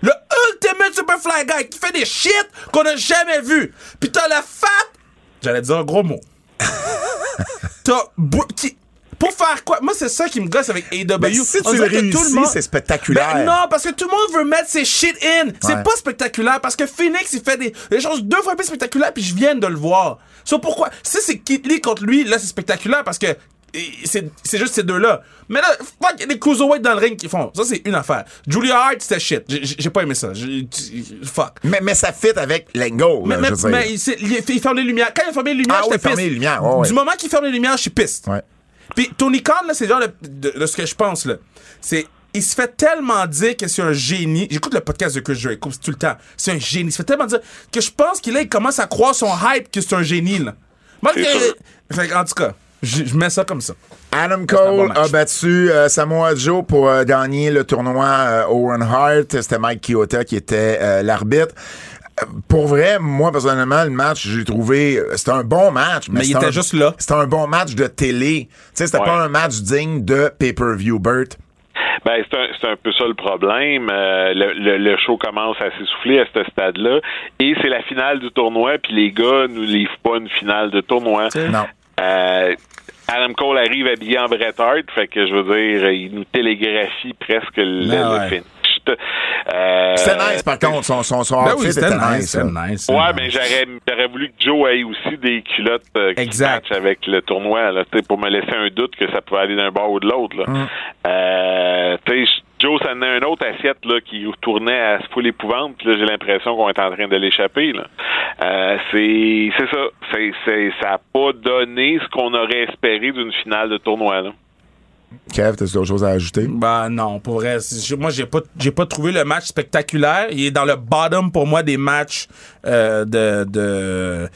Le ultimate Superfly guy qui fait des shit qu'on n'a jamais vu. Puis t'as le fat. J'allais dire un gros mot. t'as. Pour faire quoi? Moi, c'est ça qui me gosse avec AEW. Ben, si On tu le que tout réussis, monde- c'est spectaculaire. Ben non, parce que tout le monde veut mettre ses shit in. C'est Ouais. pas spectaculaire parce que Phoenix, il fait des, des choses deux fois plus spectaculaires puis je viens de le voir. So pourquoi? Si c'est Kid Lee contre lui, là, c'est spectaculaire parce que c'est c'est juste ces deux-là. Mais là, fuck, il y a des cruiserweights dans le ring qui font. Ça, c'est une affaire. Julia Hart, c'était shit. J'ai- pas aimé ça. Fuck. Mais, mais ça fit avec Mais, là, mais, je veux dire. mais il, ferme les lumières. Quand il ferme les lumières, Ah oui, les lumières, ouais. Du moment qu'il ferme les lumières, je suis piste. Ouais. Puis Tony Khan, là, c'est genre de, de- de ce que je pense, là. C'est. Il se fait tellement dire que c'est un génie. J'écoute le podcast de Chris Jericho tout le temps. C'est un génie. Il se fait tellement dire que je pense qu'il il commence à croire son hype que c'est un génie, là. Moi, que- fait en tout cas, je je mets ça comme ça. Adam Cole bon a battu euh, Samoa Joe pour euh, gagner le tournoi euh, Owen Hart. C'était Mike Kyoto qui était euh, l'arbitre. Pour vrai, moi, personnellement, le match, j'ai trouvé... C'était un bon match. Mais, Mais il c'était était un- juste là. C'était un bon match de télé. Tu sais, c'était Ouais. pas un match digne de pay-per-view, Bert. Ben, c'est un, c'est un peu ça le problème. Euh, le, le- le show commence à s'essouffler à ce stade-là. Et c'est la finale du tournoi, puis les gars nous livrent pas une finale de tournoi. Non. Euh, Adam Cole arrive habillé en Bret Hart, fait que je veux dire, il nous télégraphie presque le, le ouais. finish. Euh, C'était nice, par contre. Son, son, son Ben outfit oui, c'était était nice. nice. C'était là. nice. Ouais, mais nice. j'aurais j'aurais voulu que Joe ait aussi des culottes euh, qui Exact. matchent avec le tournoi, là, tu sais, pour me laisser un doute que ça pouvait aller d'un bord ou de l'autre. là. Mm. Euh, tu sais, Joe, ça en a une autre assiette là, qui tournait à ce foule épouvante, puis là, j'ai l'impression qu'on est en train de l'échapper. là. Euh, c'est c'est ça. C'est, c'est, ça n'a pas donné ce qu'on aurait espéré d'une finale de tournoi. Là. Kev, t'as d'autres choses à ajouter? Bah non, pour vrai, moi j'ai pas j'ai pas trouvé le match spectaculaire. Il est dans le bottom pour moi des matchs euh, de, de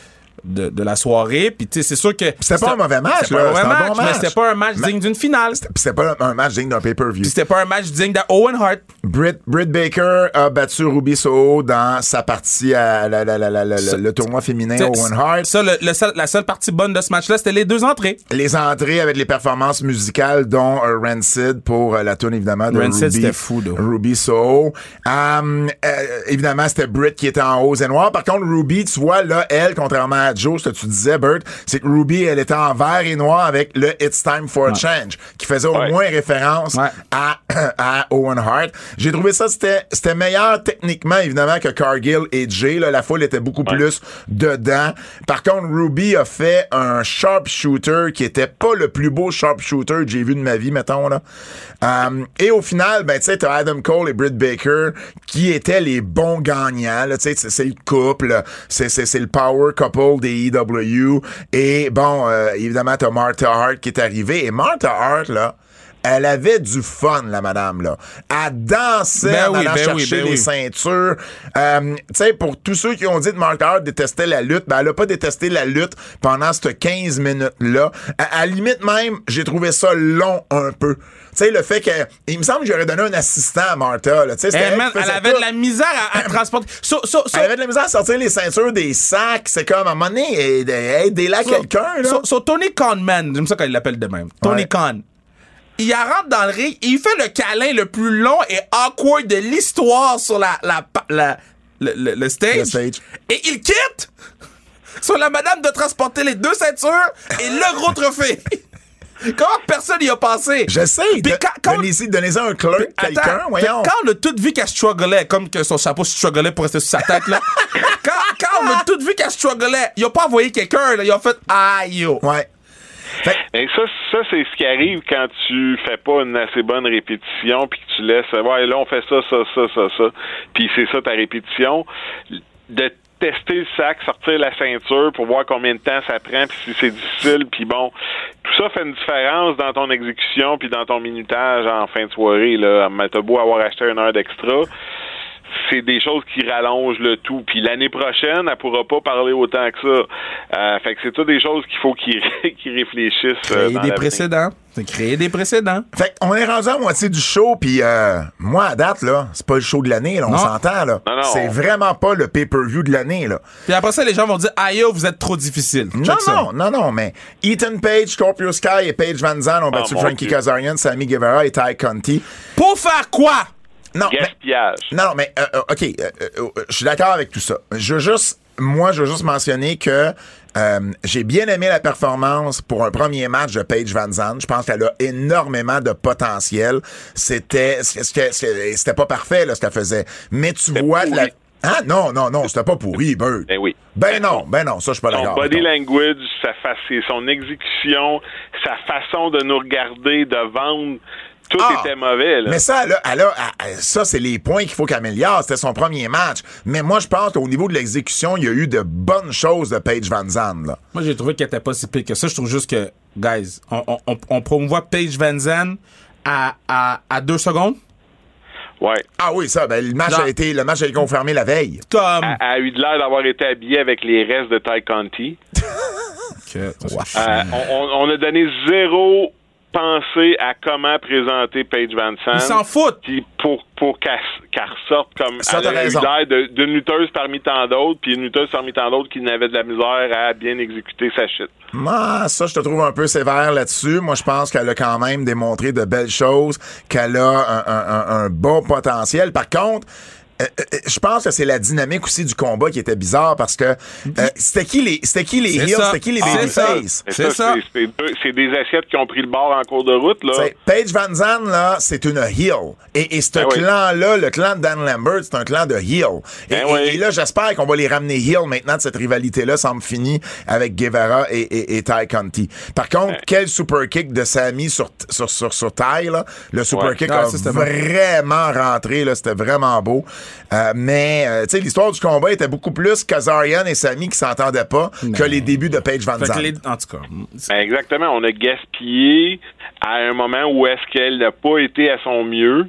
de de la soirée. Puis tu sais, c'est sûr que C'était pas un mauvais match, C'était pas un match, mais c'était pas un match digne d'une finale. C'était pas un match digne d'un pay-per-view. Puis c'était pas un match digne de Owen Hart. Britt, Britt Baker a battu Ruby Soho dans sa partie à la, le tournoi féminin Owen Hart. Ça, le- le seul- la seule partie bonne de ce match-là, c'était les deux entrées. Les entrées avec les performances musicales, dont euh, Rancid pour euh, la tune évidemment de Rancid, Ruby, c'était fou. Ruby Soho. Um, euh, évidemment, c'était Britt qui était en rose et noir. Par contre, Ruby, tu vois, là, elle, contrairement à Joe, ce que tu disais, Bert, c'est que Ruby, elle était en vert et noir avec le It's Time for a Change, qui faisait au Ouais. moins référence Ouais. à, à Owen Hart. J'ai trouvé ça, c'était, c'était meilleur techniquement, évidemment, que Cargill et Jay. Là, la foule était beaucoup plus dedans. Par contre, Ruby a fait un sharpshooter qui était pas le plus beau sharpshooter que j'ai vu de ma vie, mettons, là. Um, et au final, ben, tu sais, t'as Adam Cole et Britt Baker qui étaient les bons gagnants, là. Tu sais, c'est, c'est le couple, c'est, c'est, c'est le power couple des EW. Et bon, euh, évidemment, t'as Martha Hart qui est arrivée. Et Martha Hart, là, elle avait du fun, la madame, là. Elle dansait Ben en oui, allant ben oui, chercher ben les oui. ceintures. Euh, tu sais, pour tous ceux qui ont dit que Martha Hart détestait la lutte, ben, elle a pas détesté la lutte pendant cette 15 minutes-là. À, à la limite même, j'ai trouvé ça long un peu. Tu sais, le fait que, il me semble que j'aurais donné un assistant à Martha, là. Tu sais, c'était Eh, elle man, elle faisait avait tout. de la misère à, à transporter. So, so, so, Elle avait de la misère à sortir les ceintures des sacs. C'est comme, à un moment donné, aide- aidez-la quelqu'un, là. Tony Khanman, j'aime ça quand il l'appelle de même. Tony Ouais. Khan. Il rentre dans le ring, il fait le câlin le plus long et awkward de l'histoire sur la, la, la- le, le- stage, Le stage. Et il quitte sur la madame de transporter les deux ceintures et le gros trophée. Comment personne y a pensé? Je sais. Puis de- quand- donnez-y un clerc, quelqu'un, voyons. Quand on a tout vu qu'elle strugglait, comme que son chapeau strugglait pour rester sur sa tête, là. quand, quand on a tout vu qu'elle strugglait, ils ont pas envoyé quelqu'un, là. Ils ont fait aïe, yo. Ouais. Et ça, ça c'est ce qui arrive quand tu fais pas une assez bonne répétition puis que tu laisses ouais là on fait ça ça ça ça ça puis c'est ça ta répétition. De tester le sac, sortir la ceinture pour voir combien de temps ça prend puis si c'est difficile puis bon. Tout ça fait une différence dans ton exécution puis dans ton minutage en fin de soirée là. T'as beau avoir acheté une heure d'extra c'est des choses qui rallongent le tout. Puis l'année prochaine, elle pourra pas parler autant que ça. Euh, fait que c'est tout des choses qu'il faut qu'ils qu'ils réfléchissent. euh, Créer dans des précédents. C'est créer des précédents. Fait on est rendu à moitié du show, puis euh, moi, à date, là, c'est pas le show de l'année, là, on s'entend, là. Non, non. C'est vraiment pas le pay-per-view de l'année, là. Puis après ça, les gens vont dire aïe, yo, vous êtes trop difficile. Non, Check ça. non, non, non, mais Ethan Page, Scorpio Sky et Paige Van Zandt ont battu mon Frankie. Kazarian, Sammy Guevara et Ty Conti. Pour faire quoi? Non, mais, Gaspillage. non, non, mais, euh, euh, OK, euh, je suis d'accord avec tout ça. Je veux juste, moi, je veux juste mentionner que euh, j'ai bien aimé la performance pour un premier match de Paige Van Zandt. Je pense qu'elle a énormément de potentiel. C'était, c'était pas parfait, là, ce qu'elle faisait. Mais tu vois la... Ah, non, non, non, c'était pas pourri, Bird. Ben oui. Ben non, ben non, ça, je suis pas Son d'accord. body mettons. language, sa face, son exécution, sa façon de nous regarder, de vendre, tout Ah, était mauvais. Là. Mais ça, là, ça, c'est les points qu'il faut qu'elle améliore. C'était son premier match. Mais moi, je pense qu'au niveau de l'exécution, il y a eu de bonnes choses de Paige Van Zandt, là. Moi, j'ai trouvé qu'elle était pas si pire que ça. Je trouve juste que, guys, on, on, on, on promouvoit Paige Van Zandt à, à, à deux secondes. Ouais. Ah oui, ça, ben, le match Non. a été, le match a été confirmé la veille. Comme. Elle a eu de l'air d'avoir été habillée avec les restes de Ty Conti. Que- Euh, on a donné zéro pensée à comment présenter Paige Van Ils s'en Sant. foutent. Puis pour, pour qu'elle qu'elle ressorte comme Ça, de- d'une lutteuse parmi tant d'autres, puis une lutteuse parmi tant d'autres qui n'avait de la misère à bien exécuter sa shit. Moi, ça, je te trouve un peu sévère là-dessus. Moi, je pense qu'elle a quand même démontré de belles choses, qu'elle a un, un- un- un bon potentiel. Par contre, euh, euh, je pense que c'est la dynamique aussi du combat qui était bizarre parce que euh, c'était qui les c'était qui les heels, c'était qui les babyface. C'est ça. c'est- C'est deux- c'est des assiettes qui ont pris le bord en cours de route. là. T'sais, Paige Van Zandt, là, c'est une heel. Et, et ce Ben oui. clan-là, le clan de Dan Lambert, c'est un clan de heel. Et, Ben et- oui. et là, j'espère qu'on va les ramener heel maintenant de cette rivalité-là, semble fini avec Guevara et, et, et Ty Conti. Par contre, quel super kick de Sammy sur, sur, sur, sur Ty, là. Le super Ouais. kick Ah, a vraiment rentré, là. C'était vraiment beau. Euh, mais, euh, tu sais, l'histoire du combat était beaucoup plus Kazarian et Sammy qui s'entendaient pas que les débuts de Paige Van Zandt. les- en tout cas, Ben, exactement. On a gaspillé à un moment où est-ce qu'elle n'a pas été à son mieux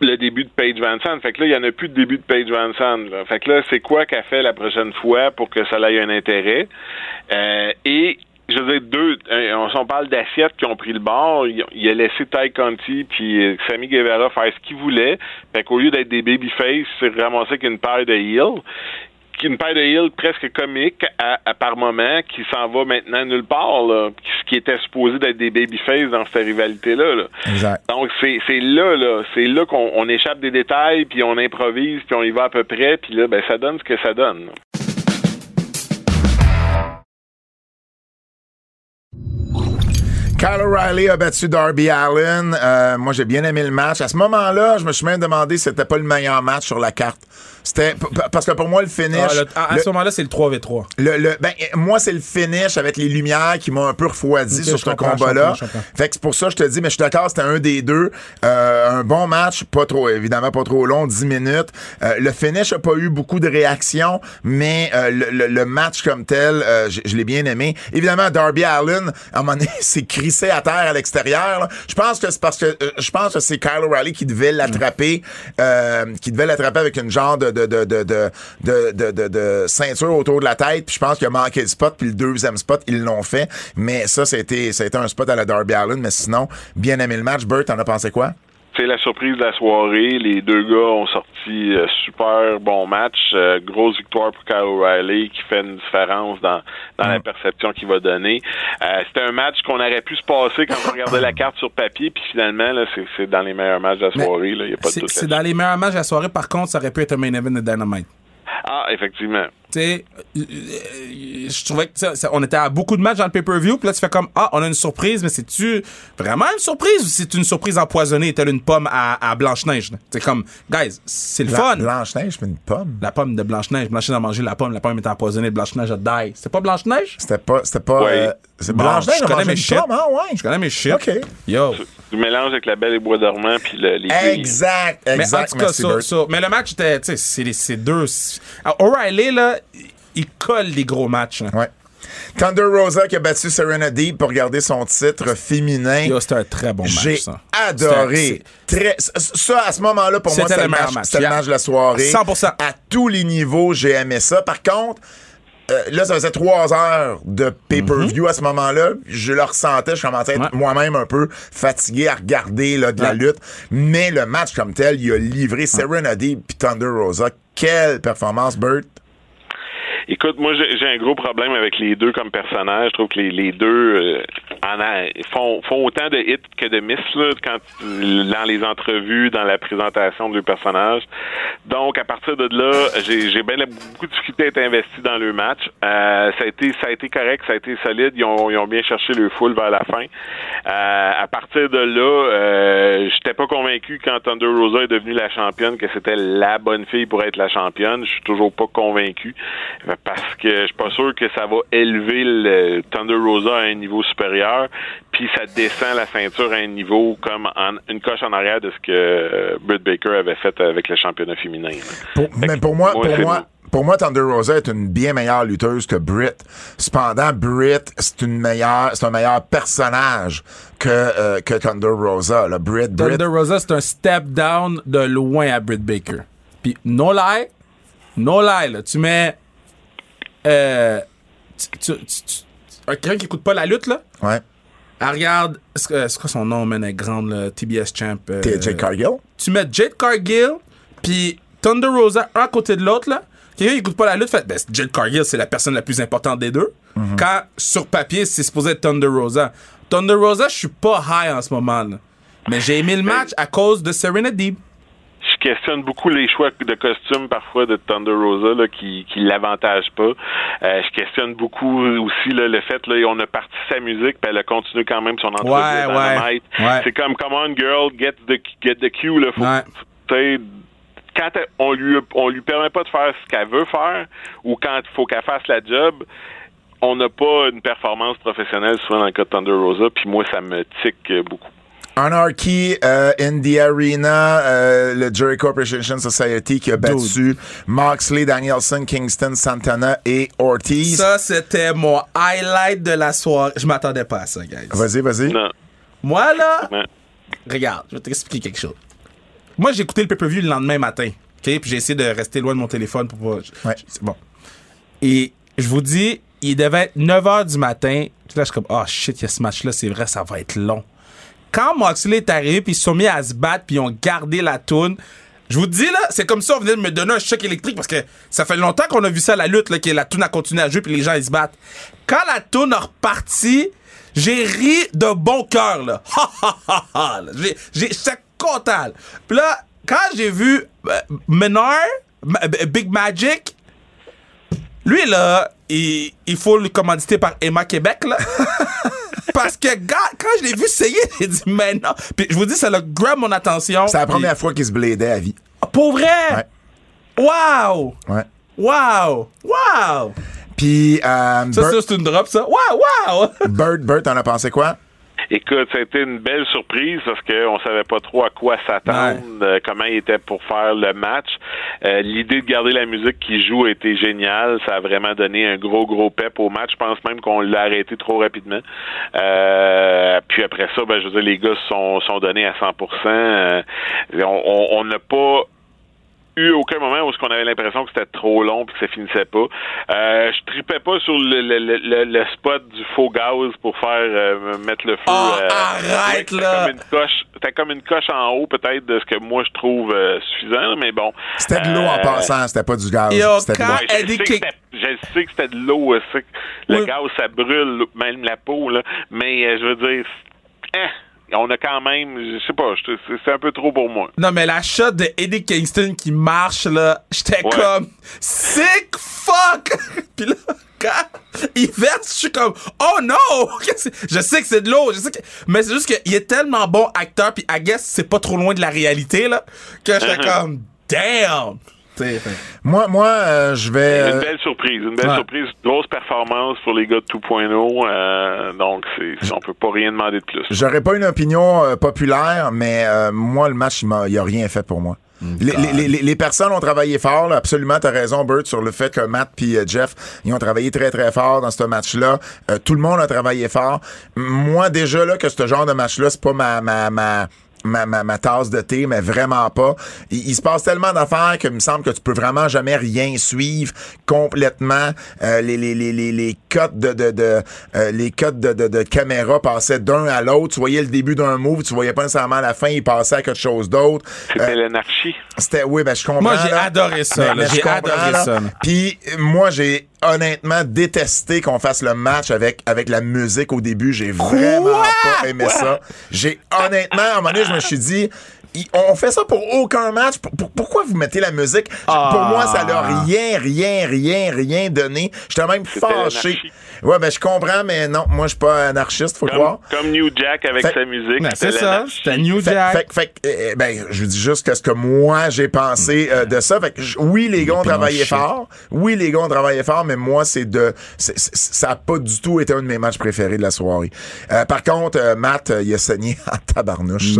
le début de Paige Van Sant. Fait que là, il n'y en a plus de début de Paige Van là. Fait que là, c'est quoi qu'elle fait la prochaine fois pour que ça ait un intérêt? Euh, et je veux dire, deux, euh, on s'en parle d'assiettes qui ont pris le bord. Il, a laissé Ty Conti puis euh, Sammy Guevara faire ce qu'il voulait. Fait qu'au lieu d'être des babyface, c'est ramassé avec une paire de heels. Une paire de heels presque comique à, à par moment qui s'en va maintenant nulle part, là. Ce qui était supposé d'être des babyface dans cette rivalité-là. Là. Exact. Donc c'est là là, c'est là qu'on on échappe des détails puis on improvise puis on y va à peu près puis là ben ça donne ce que ça donne. Kyle O'Reilly a battu Darby Allen. Euh, moi, j'ai bien aimé le match. À ce moment-là, je me suis même demandé si c'était pas le meilleur match sur la carte. C'était parce que pour moi le finish. Ah, le- à, à le- ce moment-là, c'est le 3v3. le, le- ben, moi, c'est le finish avec les lumières qui m'ont un peu refroidi sur ce combat-là. Fait que c'est pour ça que je te dis, mais je suis d'accord, c'était un des deux. Euh, un bon match, pas trop, évidemment, pas trop long, 10 minutes. Euh, le finish a pas eu beaucoup de réactions, mais euh, le, match comme tel, je, je l'ai bien aimé. Évidemment, Darby Allen, à un moment donné, s'est crissé à terre à l'extérieur. Je pense que c'est parce que je pense que c'est Kyle O'Reilly qui devait l'attraper, qui devait l'attraper avec une genre de de de de de, ceinture autour de la tête. Puis je pense qu'il a manqué le spot. Puis le deuxième spot, ils l'ont fait. Mais ça, c'était un spot à la Darby Allen. Mais sinon, bien aimé le match. Bert, t'en as pensé quoi? C'est la surprise de la soirée. Les deux gars ont sorti euh, super bon match. Euh, grosse victoire pour Kyle O'Reilly qui fait une différence dans, dans la perception qu'il va donner. Euh, C'était un match qu'on aurait pu se passer quand on regardait la carte sur papier. Puis finalement, là, c'est- dans les meilleurs matchs de la soirée. là. Il y a pas de C'est dans les meilleurs matchs de la soirée. Par contre, ça aurait pu être un main event de Dynamite. Ah, effectivement. Tu sais, euh, je trouvais que ça, on était à beaucoup de matchs dans le pay-per-view, puis là, tu fais comme, ah, on a une surprise, mais c'est-tu vraiment une surprise ou c'est une surprise empoisonnée, telle une pomme à, à Blanche-Neige? là? C'est comme, guys, c'est le fun. Blanche-Neige, mais une pomme. La pomme de Blanche-Neige. Blanche-Neige a mangé la pomme, la pomme était empoisonnée, Blanche-Neige a die. C'était pas Blanche-Neige? C'était pas. C'était pas. Ouais. euh, c'est Bon, Blanche-Neige, je a connais mes shit. ah ouais. Je connais mes shit. OK. Yo. Du mélange avec la Belle et Bois dormant puis le, les filles. Exact, Mais en exact. tout cas, ça- ça- mais le match était, tu sais, c'est les- c'est deux. O'Reilly, là, il colle des gros matchs. là. Ouais. Thunder Rosa qui a battu Serena Deeb pour garder son titre féminin. Yo, c'était un très bon match, J'ai adoré. Très, ça, à ce moment-là, pour moi, C'était le match, match. c'était le match de la soirée. 100%. À tous les niveaux, j'ai aimé ça. Par contre, euh, là, ça faisait trois heures de pay-per-view à ce moment-là. Je le ressentais. Je commençais à être. Ouais. moi-même un peu fatigué à regarder là, de la lutte. Mais le match comme tel, il a livré Serena Deeb puis Thunder Rosa. Quelle performance, Bert. Écoute, moi j'ai un gros problème avec les deux comme personnages. Je trouve que les, les deux euh, en a- font, font autant de hits que de miss là, quand dans les entrevues, dans la présentation de leurs personnages. Donc à partir de là, j'ai j'ai bien beaucoup de difficulté à être investi dans le match. Euh, ça a été ça a été correct, ça a été solide. Ils ont, ils ont bien cherché le full vers la fin. Euh, à partir de là, euh, j'étais pas convaincu quand Thunder Rosa est devenue la championne que c'était la bonne fille pour être la championne. Je suis toujours pas convaincu parce que je suis pas sûr que ça va élever le Thunder Rosa à un niveau supérieur, puis ça descend la ceinture à un niveau comme en- une coche en arrière de ce que euh, Britt Baker avait fait avec le championnat féminin. Pour- mais pour moi, pour c'est- moi, pour moi, Thunder Rosa est une bien meilleure lutteuse que Britt. Cependant, Britt, c'est une meilleure, c'est un meilleur personnage que, euh, que Thunder Rosa. Là. Britt, Britt, Thunder Rosa, c'est un step down de loin à Britt Baker. Puis, no lie, no lie, là, tu mets. Euh, tu- tu- tu- tu- un- Quelqu'un qui écoute pas la lutte, là, ouais. elle regarde. C'est quoi- c'est quoi son nom, man, elle est grande, là, TBS Champ? euh, T'es Jake Cargill? tu mets Jade Cargill puis Thunder Rosa un à côté de l'autre là. Quelqu'un qui écoute pas la lutte fait ben Jade Cargill c'est la personne la plus importante des deux. Quand sur papier c'est supposé être Thunder Rosa. Thunder Rosa je suis pas high en ce moment là. Mais j'ai aimé le match à cause de Serena Deeb. Je questionne beaucoup les choix de costumes parfois de Thunder Rosa là, qui qui l'avantage pas. Euh, je questionne beaucoup aussi là, le fait là on a parti sa musique puis elle a continué quand même son entrevue Ouais. C'est comme come on girl get the get the cue là. Faut, quand elle- on lui on lui permet pas de faire ce qu'elle veut faire ou quand il faut qu'elle fasse la job. On n'a pas une performance professionnelle souvent dans le cas de Thunder Rosa, puis moi ça me tique beaucoup. Anarchy euh, in the Arena, euh, le Jericho Appreciation Society qui a battu Moxley, Danielson, Kingston, Santana et Ortiz. Ça c'était mon highlight de la soirée. Je m'attendais pas à ça guys. Vas-y, vas-y. Non. Moi là, Ouais. regarde, je vais t'expliquer quelque chose. Moi, j'ai écouté le pay-per-view le lendemain matin. OK? Puis j'ai essayé de rester loin de mon téléphone pour pas. Ouais. C'est bon. Et je vous dis, il devait être 9h du matin. Puis là, je suis comme, oh shit, il y a ce match-là, c'est vrai, ça va être long. Quand Moxley est arrivé, puis ils sont mis à se battre, puis ils ont gardé la toune. Je vous dis, là, c'est comme ça, on venait de me donner un choc électrique parce que ça fait longtemps qu'on a vu ça la lutte, là, que la toune a continué à jouer, puis les gens, ils se battent. Quand la toune a reparti, j'ai ri de bon cœur, là. Ha, ha, ha, ha. J'ai- content. Puis là, quand j'ai vu euh, Menard, B- Big Magic, lui, là, il, il faut le commanditer par Emma Québec, là. Parce que, gars, quand je l'ai vu essayer, j'ai dit, mais non. Puis je vous dis, ça a grab mon attention. C'est la Puis- première fois qu'il se blédait à vie. Pour vrai? Wow! Ouais. Wow! Wow! Puis, euh, Ça, Bert, ça, c'est une drop, ça. Wow! Wow! Bert, Bert, t'en as pensé quoi? Écoute, ça a été une belle surprise parce qu'on savait pas trop à quoi s'attendre, euh, comment il était pour faire le match. Euh, L'idée de garder la musique qui joue a été géniale. Ça a vraiment donné un gros, gros pep au match. Je pense même qu'on l'a arrêté trop rapidement. Euh, puis après ça, ben, je veux dire, les gars sont, sont donnés à 100 Euh, on- on on n'a pas eu aucun moment où on avait l'impression que c'était trop long puis que ça finissait pas. Euh, je tripais pas sur le, le, le, le- spot du faux gaz pour faire euh, mettre le feu. Oh, euh, arrête, ouais, là! C'était comme une coche, c'était comme une coche en haut peut-être de ce que moi je trouve euh, suffisant, là, mais bon. C'était de l'eau en Euh, passant, c'était pas du gaz. C'était de l'eau. Je, sais que c'était- de l'eau, je sais que le Oui. gaz ça brûle même la peau là, mais euh, je veux dire, hein, on a quand même, je sais pas, c'est un peu trop pour moi. Non, mais la shot de Eddie Kingston qui marche, là, j'étais Ouais. comme sick fuck! Puis là, quand il verse, je suis comme oh no! Je sais que c'est de l'eau, je sais que. Mais c'est juste qu'il est tellement bon acteur, puis I guess c'est pas trop loin de la réalité, là, que j'étais Uh-huh. comme damn! Moi, moi euh, je vais. Une euh, belle surprise, une belle Ouais. surprise, grosse performance pour les gars de 2.0, euh, donc c'est, on peut pas rien demander de plus. J'aurais pas une opinion euh, populaire, mais euh, moi, le match, il m'a- il a rien fait pour moi. Les, les- les- les personnes ont travaillé fort, là, absolument, t'as raison, Bert, sur le fait que Matt puis euh, Jeff, ils ont travaillé très, très fort dans ce match-là. Euh, tout le monde a travaillé fort. Moi, déjà, là, que ce genre de match-là, c'est pas ma, ma, ma, ma, ma, ma tasse de thé, mais vraiment pas. Il, il se passe tellement d'affaires que il me semble que tu peux vraiment jamais rien suivre complètement. Euh, les, les, les, les, les cotes de, de, de euh, les cotes de, de, de caméra passaient d'un à l'autre. Tu voyais le début d'un move, tu voyais pas nécessairement la fin, il passait à quelque chose d'autre. C'était Euh, l'anarchie. c'était oui, ben je comprends. Moi, j'ai adoré ça, J'ai adoré là. ça. Puis moi, j'ai honnêtement détesté qu'on fasse le match avec avec la musique au début. J'ai vraiment pas aimé ça. J'ai honnêtement, à un moment donné, je me suis dit. On fait ça pour aucun match. Pour- pour- pourquoi vous mettez la musique? Ah. Pour moi, ça n'a rien, rien, rien, rien donné. J'étais même fâché. Ouais, ben je comprends, mais non, moi je suis pas anarchiste, faut croire. Comme, comme New Jack avec Fait- sa musique. Ben, c'est ça, c'était New Fait, Jack. fait- fait que, euh, ben, je vous dis juste que ce que moi j'ai pensé euh, de ça. Fait que, oui, les gars ont travaillé fort. Oui, les gars ont travaillé fort, mais moi, c'est de. c'est- c'est- ça a pas du tout été un de mes matchs préférés de la soirée. Euh, par contre, euh, Matt, euh, il a saigné en tabarnouche.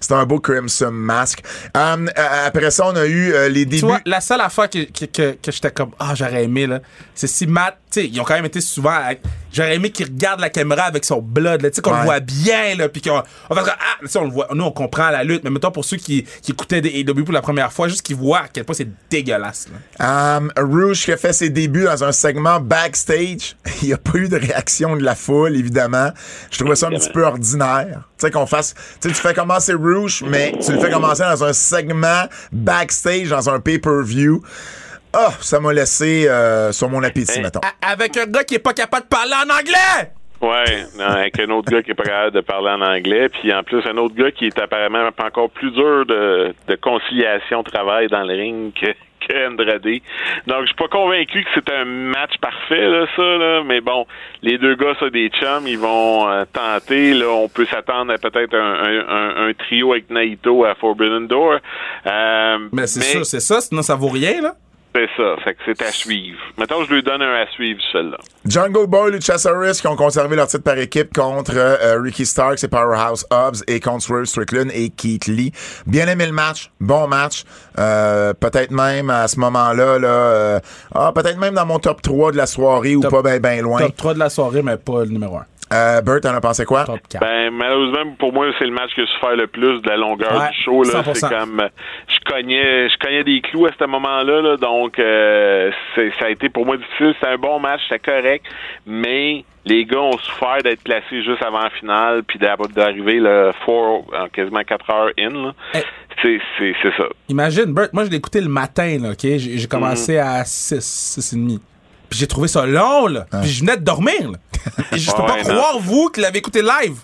C'était un beau Crimson Mask. Euh, euh, après ça, on a eu euh, les Tu débuts. vois, la seule affaire que, que, que, que j'étais comme, ah, j'aurais aimé, là, c'est si Matt, tu sais, ils ont quand même été souvent, j'aurais aimé qu'il regarde la caméra avec son blood, là, tu sais, qu'on Ouais. le voit bien, là, puis qu'on, on va dire, ah, on le voit, nous, on comprend la lutte, mais mettons pour ceux qui, qui écoutaient des AEW pour la première fois, juste qu'ils voient à quel point c'est dégueulasse, là. Um, Rouge qui a fait ses débuts dans un segment backstage. Il n'y a pas eu de réaction de la foule, évidemment. Je trouvais ça un petit peu ordinaire. Tu sais, qu'on fasse. Tu sais, tu fais commencer Rouge, mais tu le fais commencer dans un segment backstage, dans un pay-per-view. Ah, ça m'a laissé euh, sur mon appétit, Hein? mettons. A- avec un gars qui est pas capable de parler en anglais! Ouais, non, avec un autre gars qui est pas capable de parler en anglais, puis en plus un autre gars qui est apparemment encore plus dur de, de conciliation travail dans le ring que, que Andrade. Donc je suis pas convaincu que c'est un match parfait là, ça là, mais bon, les deux gars ça des chums, ils vont euh, tenter là, on peut s'attendre à peut-être un, un, un- un trio avec Naito à Forbidden Door. Euh, Mais c'est sûr, c'est ça, sinon ça vaut rien, là. C'est ça, fait que c'est à suivre. Maintenant, je lui donne un à suivre celle-là. Jungle Boy, Luchasaurus qui ont conservé leur titre par équipe contre euh, Ricky Starks et Powerhouse Hobbs et contre Swerve Strickland et Keith Lee. Bien aimé le match, bon match. Euh, peut-être même à ce moment-là, là, euh, ah, peut-être même dans mon top 3 de la soirée ou pas ben ben loin. Top 3 de la soirée, mais pas le numéro 1. Euh, Bert, t'en as pensé quoi? Top 4. Ben, malheureusement, pour moi, c'est le match qui a souffert le plus de la longueur Ouais, du show. Là. 100%. C'est comme, je cognais, je cognais des clous à ce moment-là, là, donc euh, c'est- ça a été pour moi difficile. C'était un bon match, c'était correct, mais les gars ont souffert d'être placés juste avant la finale, puis d'a- d'arriver le four, en quasiment 4 heures in. Là. Hey. C'est, c'est, c'est ça. Imagine, Bert, moi je l'ai écouté le matin, là, OK? J'ai j'ai commencé à 6, 6 et demi. Puis j'ai trouvé ça long, là. Puis je venais de dormir, là. Et je peux Ouais, pas non. croire, vous, qui l'avez écouté live.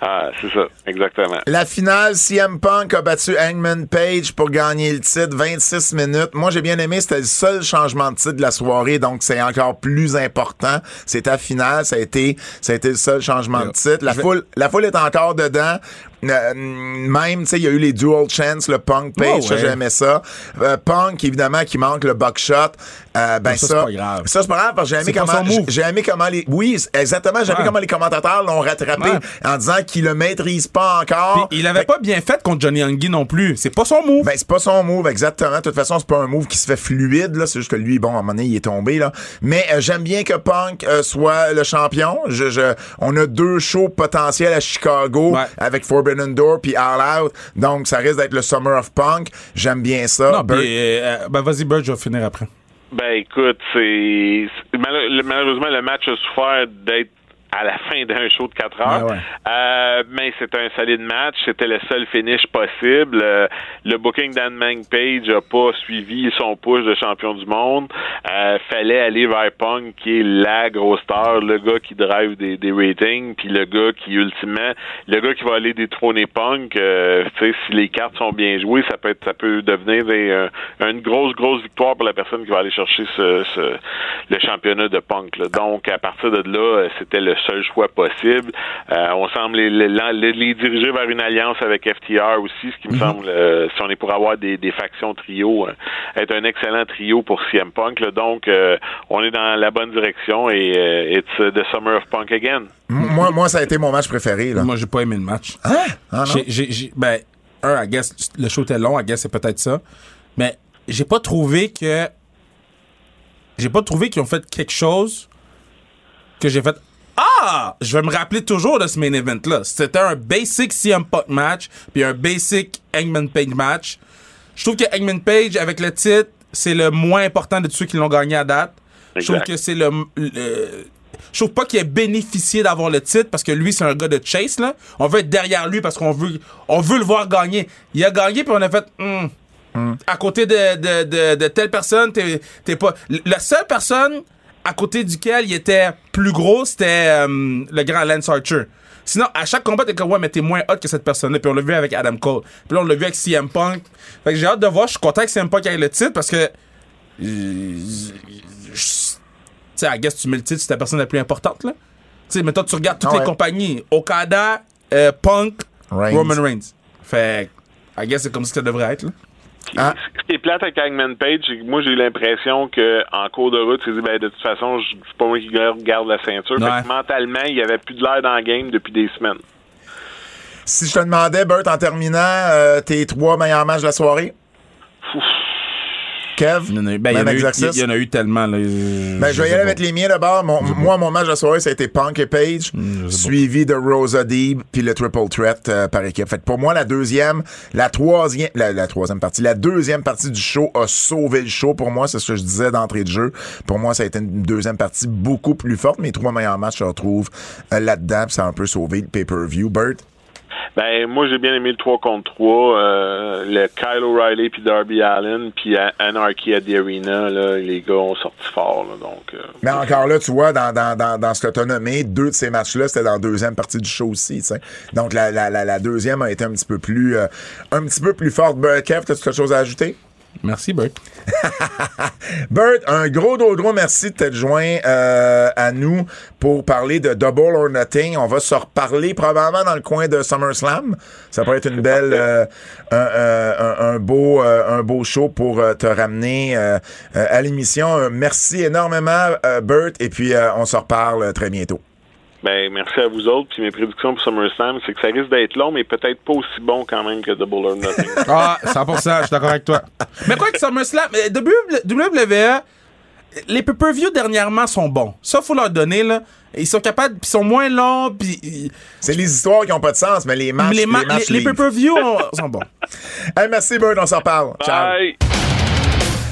Ah, c'est ça, exactement. La finale, CM Punk a battu Hangman Page pour gagner le titre, 26 minutes. Moi, j'ai bien aimé, c'était le seul changement de titre de la soirée, donc c'est encore plus important. C'est ta finale, ça a été, ça a été le seul changement de titre. La Je vais- foule, la foule est encore dedans. Euh, même, tu sais, il y a eu les dual chance, le Punk Page, ça, ouais. j'aimais ça. Euh, Punk, évidemment, qui manque le buckshot. Euh, ben ça, ça, c'est pas grave. ça, c'est pas grave, parce que j'ai aimé comment, j'ai aimé comment les, oui, exactement, j'ai aimé Ouais. comment les commentateurs l'ont rattrapé Ouais. en disant qu'il le maîtrise pas encore. Il avait Fait- pas bien fait contre Johnny Youngie non plus. C'est pas son move. ben, c'est pas son move, exactement. De toute façon, c'est pas un move qui se fait fluide, là. C'est juste que lui, bon, à un moment donné, il est tombé, là. Mais euh, j'aime bien que Punk euh, soit le champion. Je, je- on a deux shows potentiels à Chicago Ouais. avec Forbidden Door puis All Out. Donc, ça risque d'être le Summer of Punk. J'aime bien ça. non, Bert- euh, ben vas-y, Bert, je vais finir après. Ben écoute, c'est malheureusement le match a souffert d'être à la fin d'un show de 4 heures. Ouais, ouais. Euh, mais c'était un solide match, c'était le seul finish possible. Euh, le booking d'Anne Page a pas suivi son push de champion du monde. Euh, fallait aller vers Punk qui est la grosse star, le gars qui drive des, des ratings, puis le gars qui ultimement, le gars qui va aller détrôner Punk. euh, tu sais, si les cartes sont bien jouées, ça peut être, ça peut devenir des, une grosse grosse victoire pour la personne qui va aller chercher ce, ce- le championnat de Punk. là. Donc à partir de là, euh, c'était le seul choix possible. Euh, on semble les, les, les- les diriger vers une alliance avec FTR aussi, ce qui me semble, euh, si on est pour avoir des, des factions trio, euh, être un excellent trio pour CM Punk. là. Donc euh, on est dans la bonne direction et euh, it's uh, the summer of Punk again. Moi, moi, ça a été mon match préféré, là. Moi, j'ai pas aimé le match. Ah, non? J'ai- j'ai- j'ai- ben, un, I guess, le show était long, I guess, c'est peut-être ça. Mais j'ai pas trouvé que. J'ai pas trouvé qu'ils ont fait quelque chose que j'ai fait. Ah! Je vais me rappeler toujours de ce main event-là. C'était un basic CM Punk match, puis un basic Hangman Page match. Je trouve que Hangman Page, avec le titre, c'est le moins important de tous ceux qui l'ont gagné à date. Je trouve que c'est le, le- Je trouve pas qu'il ait bénéficié d'avoir le titre parce que lui, c'est un gars de chase, là. On veut être derrière lui parce qu'on veut, on veut le voir gagner. Il a gagné, puis on a fait. Hmm. À côté de, de, de, de telle personne, t'es t'es pas. La seule personne à côté duquel il était plus gros, c'était euh, le grand Lance Archer. Sinon, à chaque combat, t'es comme, ouais, mais t'es moins hot que cette personne-là. Puis on l'a vu avec Adam Cole. Puis là, on l'a vu avec CM Punk. Fait que j'ai hâte de voir. Je suis content que CM Punk ait le titre parce que. Tu sais, I guess tu mets le titre sur ta personne la plus importante, là. Tu sais, mais toi, tu regardes toutes Ah ouais. les compagnies. Okada, euh, Punk, Reigns. Roman Reigns. Fait que, I guess c'est comme ça que ça devrait être, là. Ah. Ce qui est plate avec Hangman Page, c'est que moi j'ai eu l'impression que en cours de route, il s'est dit ben de toute façon, je- c'est pas moi qui garde la ceinture. Fait Ouais. que mentalement, il y avait plus de l'air dans le game depuis des semaines. Si je te demandais, Bert, en terminant, euh, tes trois meilleurs matchs de la soirée? Kev? Il y en a eu, ben, il y Même en a eu- exercice? il y en a eu tellement, là. Ben, je vais y aller avec les miens d'abord. Mon- moi, mon match de la soirée, ça a été Punk et Page, Mm, suivi de Rosa Deeb, puis le Triple Threat euh, par équipe. Fait que pour moi, la deuxième, la troisième, la, la troisième partie, la deuxième partie du show a sauvé le show. Pour moi, c'est ce que je disais d'entrée de jeu. Pour moi, ça a été une deuxième partie beaucoup plus forte. Mes trois meilleurs matchs se retrouvent euh, là-dedans, ça a un peu sauvé le pay-per-view. Bert? Ben moi j'ai bien aimé le 3 contre 3, euh, le Kyle O'Reilly puis Darby Allen puis Anarchy at the Arena là, les gars ont sorti fort donc euh, Mais encore là, tu vois, dans, dans, dans, dans ce que tu as nommé, deux de ces matchs-là, c'était dans la deuxième partie du show aussi. tu. Donc la, la, deuxième a été un petit peu plus euh, un petit peu plus forte. Bert, Kev, as-tu quelque chose à ajouter? Merci, Bert. Bert, un gros, gros, gros merci de t'être joint euh, à nous pour parler de Double or Nothing. On va se reparler probablement dans le coin de SummerSlam. Ça pourrait être une belle, euh, un, euh, un- un beau, un beau show pour te ramener euh, à l'émission. Merci énormément, Bert, et puis on se reparle très bientôt. Ben merci à vous autres puis mes prédictions pour SummerSlam, c'est que ça risque d'être long mais peut-être pas aussi bon quand même que Double or Nothing. Ah, 100%, je suis d'accord avec toi. Mais quoi que SummerSlam, euh, WWE, les pay-per-view dernièrement sont bons. Ça, faut leur donner, là. Ils sont capables, ils sont moins longs, puis. C'est les histoires qui ont pas de sens, mais les matchs, les, les, ma- matchs les- les livrent. pay-per-view ont- sont bons. Hey, merci, Bird, on s'en parle. Ciao.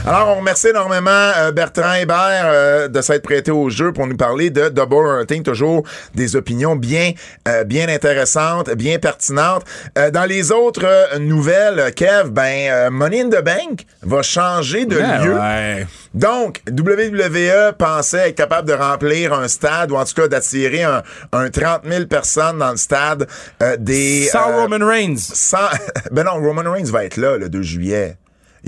Alors, on remercie énormément euh, Bertrand Hébert euh, de s'être prêté au jeu pour nous parler de Double or Nothing. Toujours des opinions bien, euh, bien intéressantes, bien pertinentes. Euh, dans les autres euh, nouvelles, Kev, ben, euh, Money in the Bank va changer de Ouais, lieu. ouais. Donc, WWE pensait être capable de remplir un stade ou en tout cas d'attirer un, un 30 000 personnes dans le stade euh, des... Sans Roman Reigns. sans- ben non, Roman Reigns va être là le 2 juillet.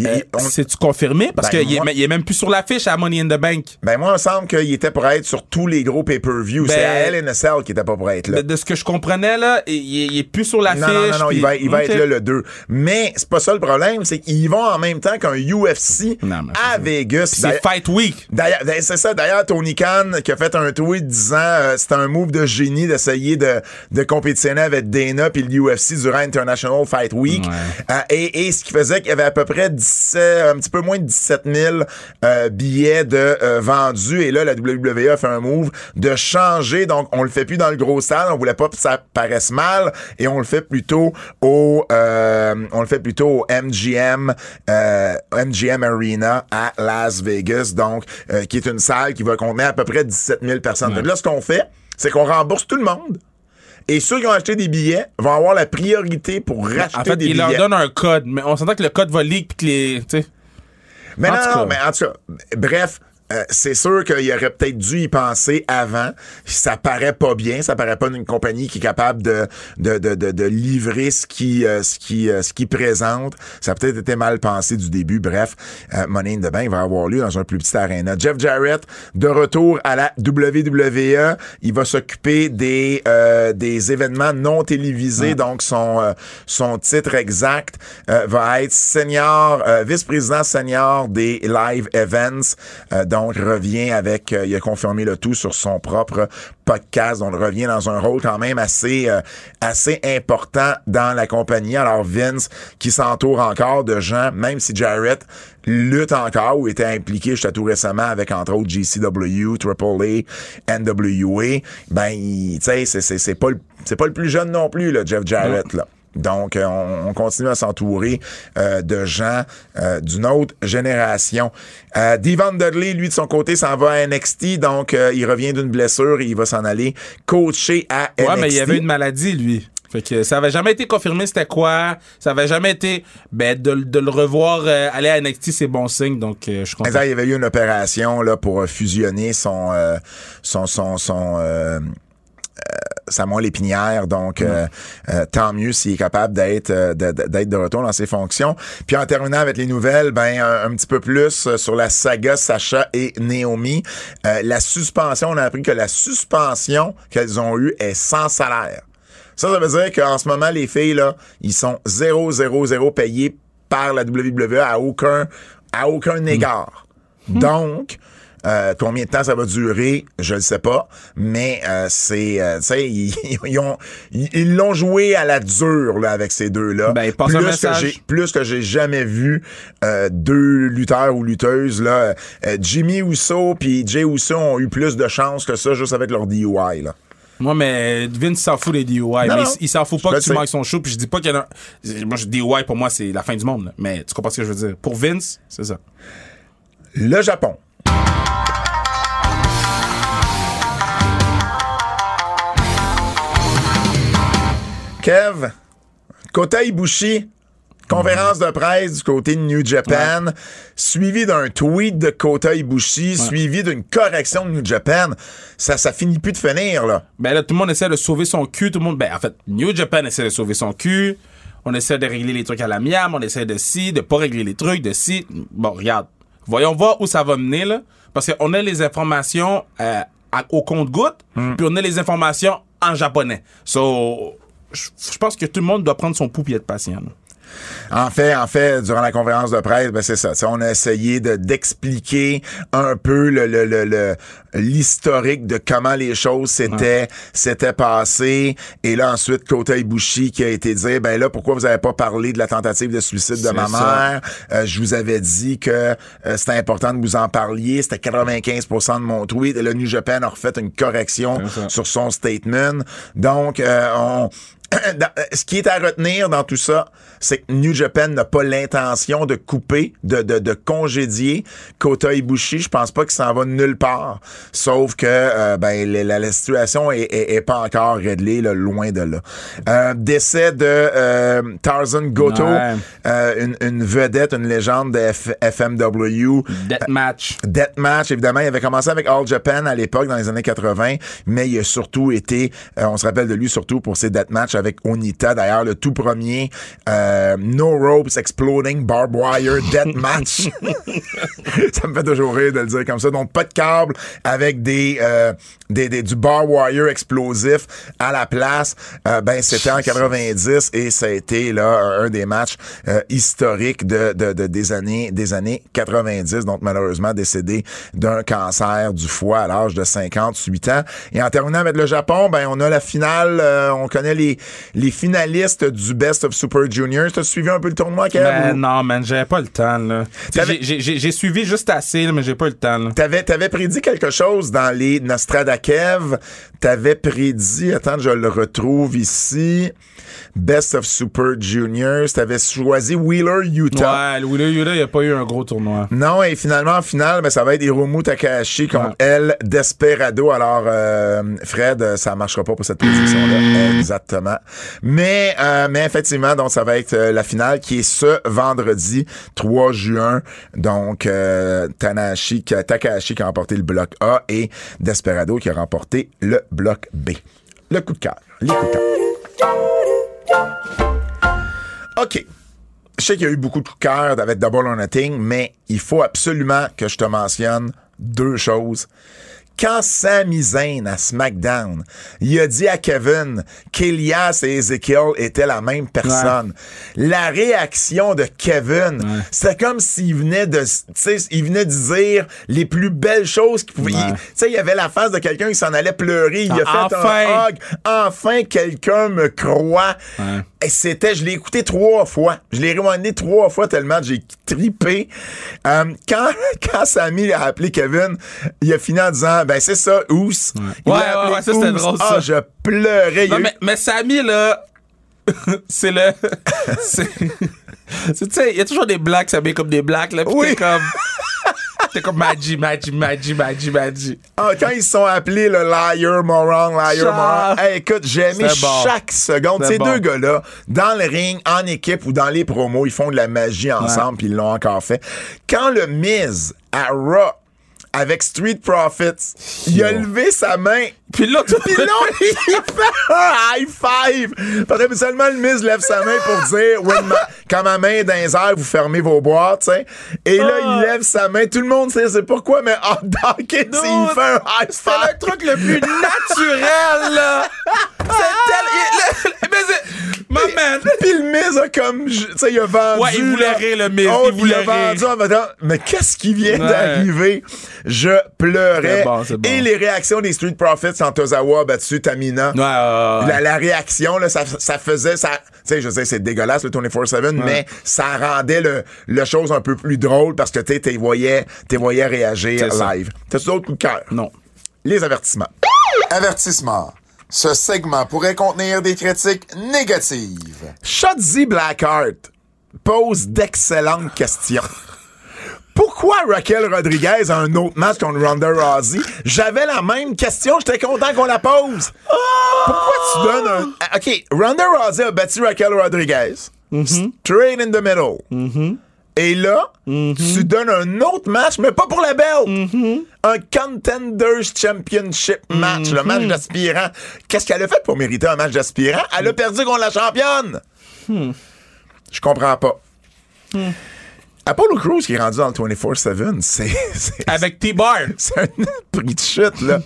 Euh, on- C'est-tu confirmé? Parce Ben, qu'il moi- est même plus sur l'affiche à Money in the Bank. Ben moi, il me semble qu'il était pour être sur tous les gros pay-per-view. Ben- c'est à LNSL qui était pas pour être là. De, de ce que je comprenais, là, il, il est plus sur l'affiche. Non, non, non, non, il va, il va être là le 2. Mais c'est pas ça le problème, c'est qu'ils vont en même temps qu'un UFC Non, à c'est- Vegas. C'est Fight Week. D'ailleurs, ben, c'est ça. D'ailleurs, Tony Khan qui a fait un tweet disant euh, c'était un move de génie d'essayer de, de compétitionner avec Dana puis le UFC durant International Fight Week. Ouais. Euh, et, et ce qui faisait qu'il y avait à peu près 17, un petit peu moins de 17 000 euh, billets de euh, vendus. Et là, la WWE a fait un move de changer. Donc, on le fait plus dans le gros stade. On voulait pas que ça paraisse mal. Et on le fait plutôt au, euh, on le fait plutôt au MGM, euh, MGM Arena à Las Vegas. Donc, euh, qui est une salle qui va contenir à peu près 17 000 personnes. Donc là, ce qu'on fait, c'est qu'on rembourse tout le monde. Et ceux qui ont acheté des billets vont avoir la priorité pour racheter En fait, des il billets. leur donne un code, mais on s'entend que le code va leak puis que les. tu sais. Mais En non, mais en tout cas, bref. Euh, c'est sûr qu'il aurait peut-être dû y penser avant. Ça paraît pas bien, ça paraît pas d'une compagnie qui est capable de de, de, de, de livrer ce qui euh, ce qui euh, ce qui présente. Ça a peut-être été mal pensé du début. Bref, euh, Money in the Bank va avoir lieu dans un plus petit arena. Jeff Jarrett de retour à la WWE, il va s'occuper des euh, des événements non télévisés. Donc son euh, son titre exact euh, va être senior euh, vice-président senior des live events. Euh, donc revient avec euh, il a confirmé le tout sur son propre podcast. Donc revient dans un rôle quand même assez euh, assez important dans la compagnie. Alors Vince qui s'entoure encore de gens, même si Jarrett lutte encore ou était impliqué jusqu'à tout récemment avec entre autres GCW, AAA, NWA, ben tu sais c'est pas le c'est pas le plus jeune non plus là Jeff Jarrett là. Donc, euh, on, on continue à s'entourer euh, de gens euh, d'une autre génération. Euh, Devon Dudley, lui, de son côté, s'en va à NXT. Donc, euh, il revient d'une blessure et il va s'en aller coacher à NXT. Ouais, mais il y avait une maladie, lui. Fait que ça avait jamais été confirmé c'était quoi. Ça avait jamais été. Ben, de, de le revoir euh, aller à NXT, c'est bon signe. Donc, euh, je. Exact, il y avait eu une opération là pour fusionner son euh, son son son sa moelle épinière, donc euh, euh, tant mieux s'il est capable d'être euh, d'être de retour dans ses fonctions. Puis en terminant avec les nouvelles, ben un, un petit peu plus euh, sur la saga Sacha et Naomi. Euh, la suspension, on a appris que la suspension qu'elles ont eue est sans salaire. Ça, ça veut dire qu'en ce moment, les filles, là, ils sont 0, 0, 0 payés par la WWE à aucun, à aucun égard. Donc, euh, combien de temps ça va durer, je ne sais pas, mais euh, c'est, euh, tu sais, ils, ils ont, ils ils l'ont joué à la dure là avec ces deux-là. Ben, plus que j'ai, plus que j'ai jamais vu deux lutteurs ou lutteuses là. Jimmy Uso puis Jay Uso ont eu plus de chance que ça juste avec leur DUI là. Moi, mais Vince s'en fout des DUI. mais non. il, il s'en fout pas Je que tu sais. manques son show. Puis je dis pas qu'il y en a. Moi, DUI, pour moi, c'est la fin du monde. là. Mais tu comprends ce que je veux dire? Pour Vince, c'est ça. Le Japon. Kev, Kota Ibushi, conférence de presse du côté de New Japan, suivi d'un tweet de Kota Ibushi, suivi d'une correction de New Japan. Ça, ça finit plus de finir, là. Ben là, tout le monde essaie de sauver son cul. Tout le monde. Ben, en fait, New Japan essaie de sauver son cul. On essaie de régler les trucs à l'amiable. On essaie de ci, de pas régler les trucs, de ci. Bon, regarde. Voyons voir où ça va mener, là. Parce qu'on a les informations euh, à- au compte-goutte, puis on a les informations en japonais. So, je pense que tout le monde doit prendre son pouls et être patient. là. En fait, en fait, durant la conférence de presse, ben c'est ça. On a essayé de d'expliquer un peu le le le, le- l'historique de comment les choses s'étaient s'étaient passées. Et là ensuite, Kota Ibushi qui a été dire, ben là, pourquoi vous avez pas parlé de la tentative de suicide de ma mère? Euh, Je vous avais dit que euh, c'était important de vous en parliez. C'était 95% de mon tweet. Et le New Japan a refait une correction sur son statement. Donc, euh, on dans- euh, ce qui est à retenir dans tout ça, c'est que New Japan n'a pas l'intention de couper, de, de, de congédier Kota Ibushi. Je pense pas qu'il s'en va nulle part. Sauf que euh, ben, la, situation est, est- est pas encore réglée, là, loin de là. Euh, décès de euh, Tarzan Goto, Ouais. une, une vedette, une légende de F- FMW. Deathmatch. Deathmatch, évidemment, il avait commencé avec All Japan à l'époque, dans les années 80, mais il a surtout été, on se rappelle de lui surtout pour ses deathmatchs avec Onita, d'ailleurs, le tout premier euh, No Ropes Exploding Barbed Wire Deathmatch. ça me fait toujours rire de le dire comme ça. Donc, pas de câble avec des, euh, des, des- du bar wire explosif à la place. Euh, ben, c'était en 90 et ça a été là un des matchs euh, historiques de, de, de- des années des années 90. Donc, malheureusement, décédé d'un cancer du foie à l'âge de 58 ans. Et en terminant avec le Japon, ben, on a la finale. euh, on connaît les, les finalistes du Best of Super Juniors. T'as suivi un peu le tournoi, Kev? Ben ou- non, man, j'avais pas le temps, là. J'ai suivi juste assez, là, mais j'ai pas le temps, là. T'avais, t'avais prédit quelque chose dans les Nostradakev. T'avais prédit, attends, je le retrouve ici. Best of Super Juniors. T'avais choisi Wheeler, Utah. Ouais, le Wheeler Yuta, il a pas eu un gros tournoi. Non, et finalement, en finale, ben, ça va être Hiromu Takahashi contre Ouais. El Desperado. Alors, euh, Fred, ça marchera pas pour cette prédiction-là. Exactement. Mais, euh, mais effectivement, donc, ça va être euh, la finale qui est ce vendredi 3 juin. Donc, euh, Takahashi qui a remporté le bloc A et Desperado qui a remporté le bloc B. Le coup de cœur. OK. Je sais qu'il y a eu beaucoup de coups de cœur avec Double or Nothing, mais il faut absolument que je te mentionne deux choses. Quand Sami Zayn à SmackDown, il a dit à Kevin qu'Elias et Ezekiel étaient la même personne. La réaction de Kevin, c'était comme s'il venait de, tu sais, il venait de dire les plus belles choses qu'il pouvait. Ouais. Tu sais, il y avait la face de quelqu'un qui s'en allait pleurer. Il a Ah, fait enfin! un hug. Enfin, quelqu'un me croit. Ouais. Et c'était, je l'ai écouté trois fois. Je l'ai remandé trois fois tellement j'ai tripé. Euh, quand, quand Samy a appelé Kevin, il a fini en disant, ben c'est ça, Ous. Ouais, ouais, ouais, ça, c'était drôle, Ah, je pleurais. Non, eu- mais, mais Samy, là, c'est le. c'est- Tu sais, il y a toujours des blagues, ça met comme des blagues, là. Pis Oui. t'es comme. T'es comme Maggi, Maggi, Maggi, Maggi, Maggi. Ah, quand ils sont appelés le liar, moron, liar, moron. Hey, écoute, j'ai aimé bon. chaque seconde. Ces bon. deux gars-là, dans le ring, en équipe ou dans les promos, ils font de la magie ensemble, puis ils l'ont encore fait. Quand le Miz à Raw avec Street Profits, il a levé sa main. Puis l'autre. Puis là, il fait un high five. Parce que seulement le Miz lève sa main pour dire ma- quand ma main est dans les airs, vous fermez vos boîtes, tu sais. Et là, Ah. il lève sa main. Tout le monde sait c'est pourquoi, mais en Dawkins, il fait un high C'est five. le truc le plus naturel, là. C'est tel. il- c'est. My man. Puis le Miz a comme, tu sais, il a vendu. Ouais, il voulait là. rire, le Miz, Oh, il voulait vendu en mettant, mais qu'est-ce qui vient Ouais. d'arriver? Je pleurais. C'est bon, c'est bon. Et les réactions des Street Profits Tozawa a battu Tamina. Ouais, ouais, ouais. La, la réaction, là, ça, ça faisait, ça, tu sais, je sais, c'est dégueulasse le 24-7, mais ça rendait le, le chose un peu plus drôle parce que, tu sais, t'es voyais, voyais réagir live. T'as-tu d'autres coups de cœur? Non. Les avertissements. Avertissement. Ce segment pourrait contenir des critiques négatives. Shotzi Blackheart pose d'excellentes questions. Pourquoi Raquel Rodriguez a un autre match contre Ronda Rousey? J'avais la même question, j'étais content qu'on la pose. Pourquoi tu donnes un... Ah, OK, Ronda Rousey a battu Raquel Rodriguez. Straight in the middle. Et là, tu donnes un autre match, mais pas pour la belle. Un Contenders Championship match, le match d'aspirant. Qu'est-ce qu'elle a fait pour mériter un match d'aspirant? Elle a perdu contre la championne. Je comprends pas. Apollo Crews qui est rendu dans le 24-7, c'est... Avec T-Bar. c'est un prix de chute, là.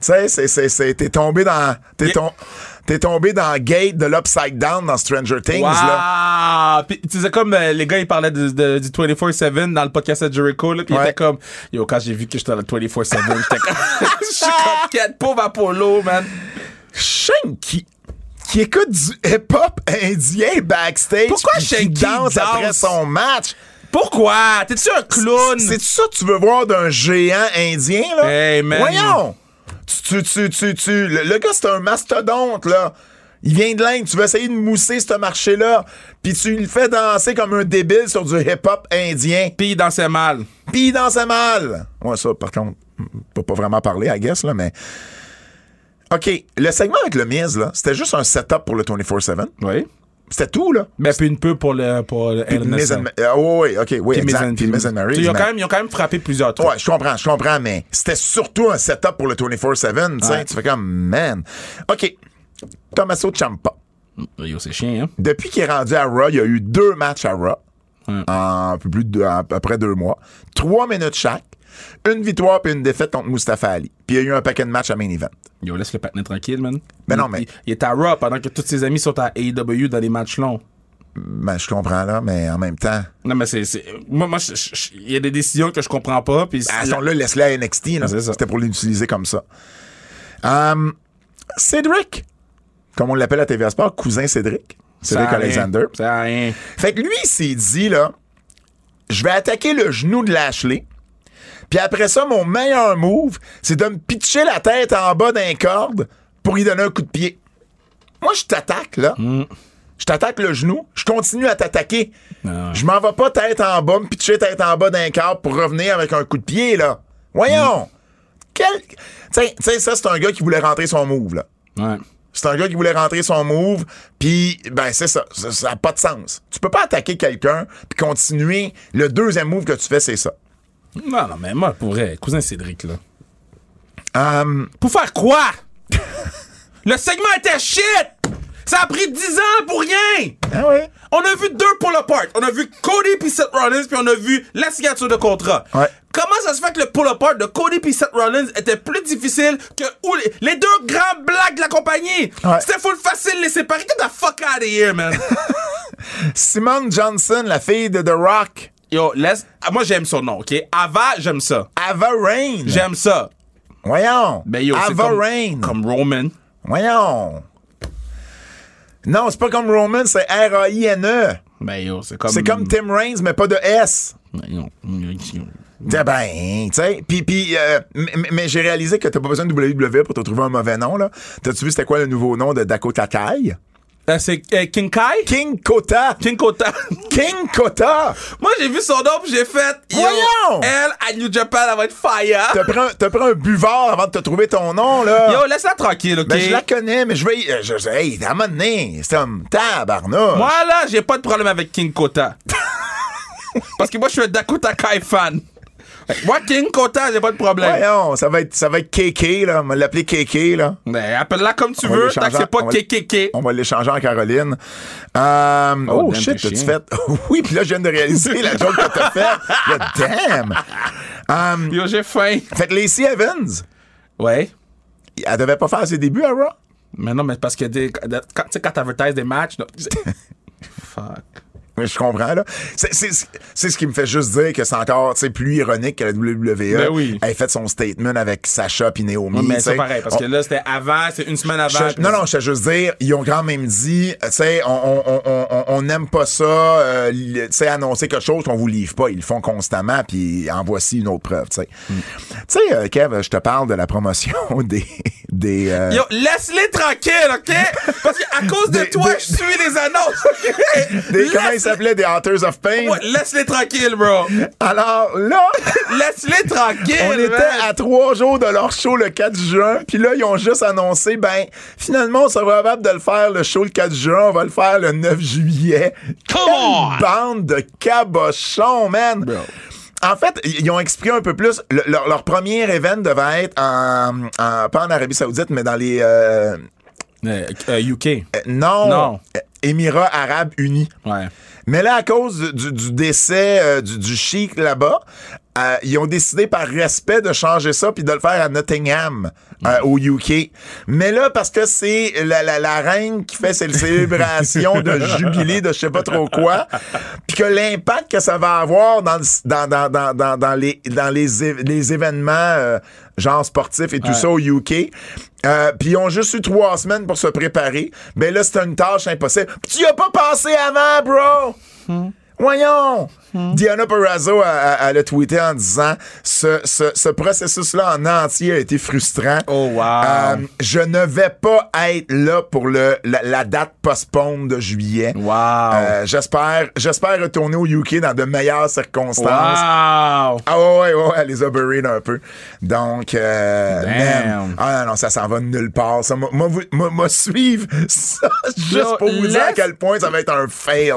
tu sais, c'est, t'es tombé dans, t'es, tombé dans Gate de l'Upside Down dans Stranger Things, là. Ah, pis tu sais, comme euh, les gars, ils parlaient de, de- du 24-7 dans le podcast de Jericho, là, pis ils Ouais. étaient comme, yo, quand j'ai vu que j'étais dans le 24-7, j'étais comme, je suis comme, quête, pauvre Apollo, man. Shane qui, écoute du hip-hop indien backstage. Pourquoi puis Shane qui danse après danse? son match? Pourquoi? T'es-tu un clown? C'est ça que tu veux voir d'un géant indien, là? Hey, man. Voyons! Tu, tu, tu, tu, tu- le, le gars, c'est un mastodonte, là. Il vient de l'Inde, tu veux essayer de mousser ce marché-là, puis tu le fais danser comme un débile sur du hip-hop indien, Pis il dansait mal. puis il dansait mal. Ouais, ça, par contre, peut pas vraiment parler, I guess, là, mais... OK, le segment avec le Miz, là, c'était juste un setup pour le 24-7. Oui. C'était tout, là. Ben, puis une peu pour le, pour euh, oui, OK, oui, exact. Puis and Mary, Ils ont, mais- quand même, ils ont quand même frappé plusieurs trucs. Ouais, je comprends, je comprends, mais c'était surtout un setup pour le 24-7, tu sais. Tu fais comme, man. OK. Tommaso Ciampa. Yo, c'est chiant, hein? Depuis qu'il est rendu à Raw, il y a eu deux matchs à Raw. Ouais. En un peu plus de deux, à peu près deux mois. Trois minutes chaque. Une victoire puis une défaite contre Mustafa Ali. Puis il y a eu un paquet de matchs à main event. Yo, laisse le patinet tranquille, man. Ben Il- non, mais- Il, il est à Raw pendant que tous ses amis sont à AEW dans les matchs longs. Ben, je comprends là, mais en même temps. Non, mais c'est. Moi, moi il y a des décisions que je comprends pas. Puis À ce temps-là, laisse-le à NXT. là. C'était pour l'utiliser comme ça. Um, Cédric, comme on l'appelle à TVA Sport, cousin Cédric. Cédric Ça a rien. Alexander. Ça rien. Fait que lui, il s'est dit, là, je vais attaquer le genou de Lashley. Puis après ça, mon meilleur move, c'est de me pitcher la tête en bas d'un corde pour lui donner un coup de pied. Moi, je t'attaque, là. Je t'attaque le genou. Je continue à t'attaquer. Non. Je m'en vais pas tête en bas, me pitcher tête en bas d'un corde pour revenir avec un coup de pied, là. Voyons! Quel... Tiens, tiens, ça, c'est un gars qui voulait rentrer son move, là. Ouais. C'est un gars qui voulait rentrer son move, puis ben c'est ça, ça n'a pas de sens. Tu peux pas attaquer quelqu'un puis continuer. Le deuxième move que tu fais, c'est ça. Non, non, mais moi, pour vrai, cousin Cédric, là. Hum, Pour faire quoi? Le segment était shit! Ça a pris 10 ans pour rien! ah ouais. On a vu deux pull apart. On a vu Cody puis Seth Rollins puis on a vu la signature de contrat. Ouais. Comment ça se fait que le pull apart de Cody puis Seth Rollins était plus difficile que où les, les deux grands blagues de la compagnie? Ouais. C'était full facile les séparer. Get the fuck out of here, man. Simone Johnson, la fille de The Rock. Yo, laisse. ah, Moi, j'aime son nom, OK? Ava, j'aime ça. Ava Rain. J'aime ça. Voyons. Ben yo, Ava comme, Rain. comme Roman. Voyons. Non, c'est pas comme Roman, c'est R-A-I-N-E. Ben yo, c'est comme. C'est comme Tim Raines, mais pas de S. Ben, yo, ben, tu sais. Puis, puis, euh, mais j'ai réalisé que t'as pas besoin de WWE pour te trouver un mauvais nom, là. T'as-tu vu c'était quoi le nouveau nom de Dakota Kai? Euh, c'est euh, King Kai? King Kota. King Kota. King Kota. Moi, j'ai vu son nom j'ai fait. Yo, Voyons! Elle, à New Japan, elle va être fire. T'as pris, un- t'as pris un buvard avant de te trouver ton nom, là. Yo, laisse-la tranquille, OK? ben, je la connais, mais je vais. euh, Je, je- hey, à un moment donné, c'est un tabarnouche. Moi, là, j'ai pas de problème avec King Kota. Parce que moi, je suis un Dakota Kai fan. Moi, King Kota, j'ai pas de problème. Voyons, ça va être, ça va être KK, là. On va l'appeler KK, là. Mais appelle-la comme tu On veux, tant que c'est pas en- on va- KKK. On va l'échanger en Caroline. Euh, oh, Oh, shit, t'es t'as-tu fait? oui, puis là, je viens de réaliser la joke que t'as faite. Damn! Um, Yo, j'ai faim. fait que Lacey Evans, Ouais. elle devait pas faire ses débuts à Raw? Mais non, mais parce que des, quand, tu sais, quand t'advertises des matchs, fuck. Mais je comprends, là. C'est, ce qui me fait juste dire que c'est encore, plus ironique que la WWE. Ben oui. Elle a fait son statement avec Sacha puis Naomi. Mais c'est pareil, parce que là, c'était avant, c'est une semaine avant. Je- non, non, je te juste dire, ils ont quand même dit, tu sais, on, on, on, n'aime pas ça, euh, tu sais, annoncer quelque chose qu'on vous livre pas. Ils le font constamment, puis en voici une autre preuve, tu sais. Mm. Tu sais, euh, Kev, je te parle de la promotion des... des euh, Yo, laisse-les tranquilles, OK? Parce qu'à cause de Des- toi, des- je suis les annonces, OK? des s'appelaient? Des Hunters of Pain? Ouais, laisse-les tranquilles, bro. Alors là... Laisse-les tranquilles, On était man. à trois jours de leur show le 4 juin, puis là, ils ont juste annoncé, ben, finalement, on sera capable de le faire le show le 4 juin, on va le faire le 9 juillet. Quelle bande de cabochons, man! En fait, ils ont expliqué un peu plus. Le- leur, leur premier event devait être en, en- pas en Arabie Saoudite, mais dans les euh, Euh, euh, UK. euh, non, Non. Émirats Arabes Unis. Ouais. Mais là, à cause du, du décès euh, du, du chic là-bas, euh, ils ont décidé par respect de changer ça puis de le faire à Nottingham, euh, au UK. Mais là, parce que c'est la, la, la reine qui fait ses célébrations de jubilé de je sais pas trop quoi, puis que l'impact que ça va avoir dans, le- dans, dans, dans, dans, dans les, dans les, les événements euh, genre sportifs et tout ça au UK. Euh, puis ils ont juste eu trois semaines pour se préparer. Ben là, c'est une tâche impossible. Puis tu y as pas pensé avant, bro! Voyons! Diana Perazzo a, a tweeté en disant ce, ce, ce processus-là en entier a été frustrant. Oh, wow. Euh, je ne vais pas être là pour le, la, la date postpone de juillet. Wow. Euh, j'espère, j'espère retourner au UK dans de meilleures circonstances. wow. Ah ouais, ouais, ouais, elle les a buried un peu. Donc, euh, man. ah non, non, ça s'en va nulle part. Ça, moi, moi, moi, moi, suivre ça, juste Yo, pour vous dire à quel point ça va être un fail.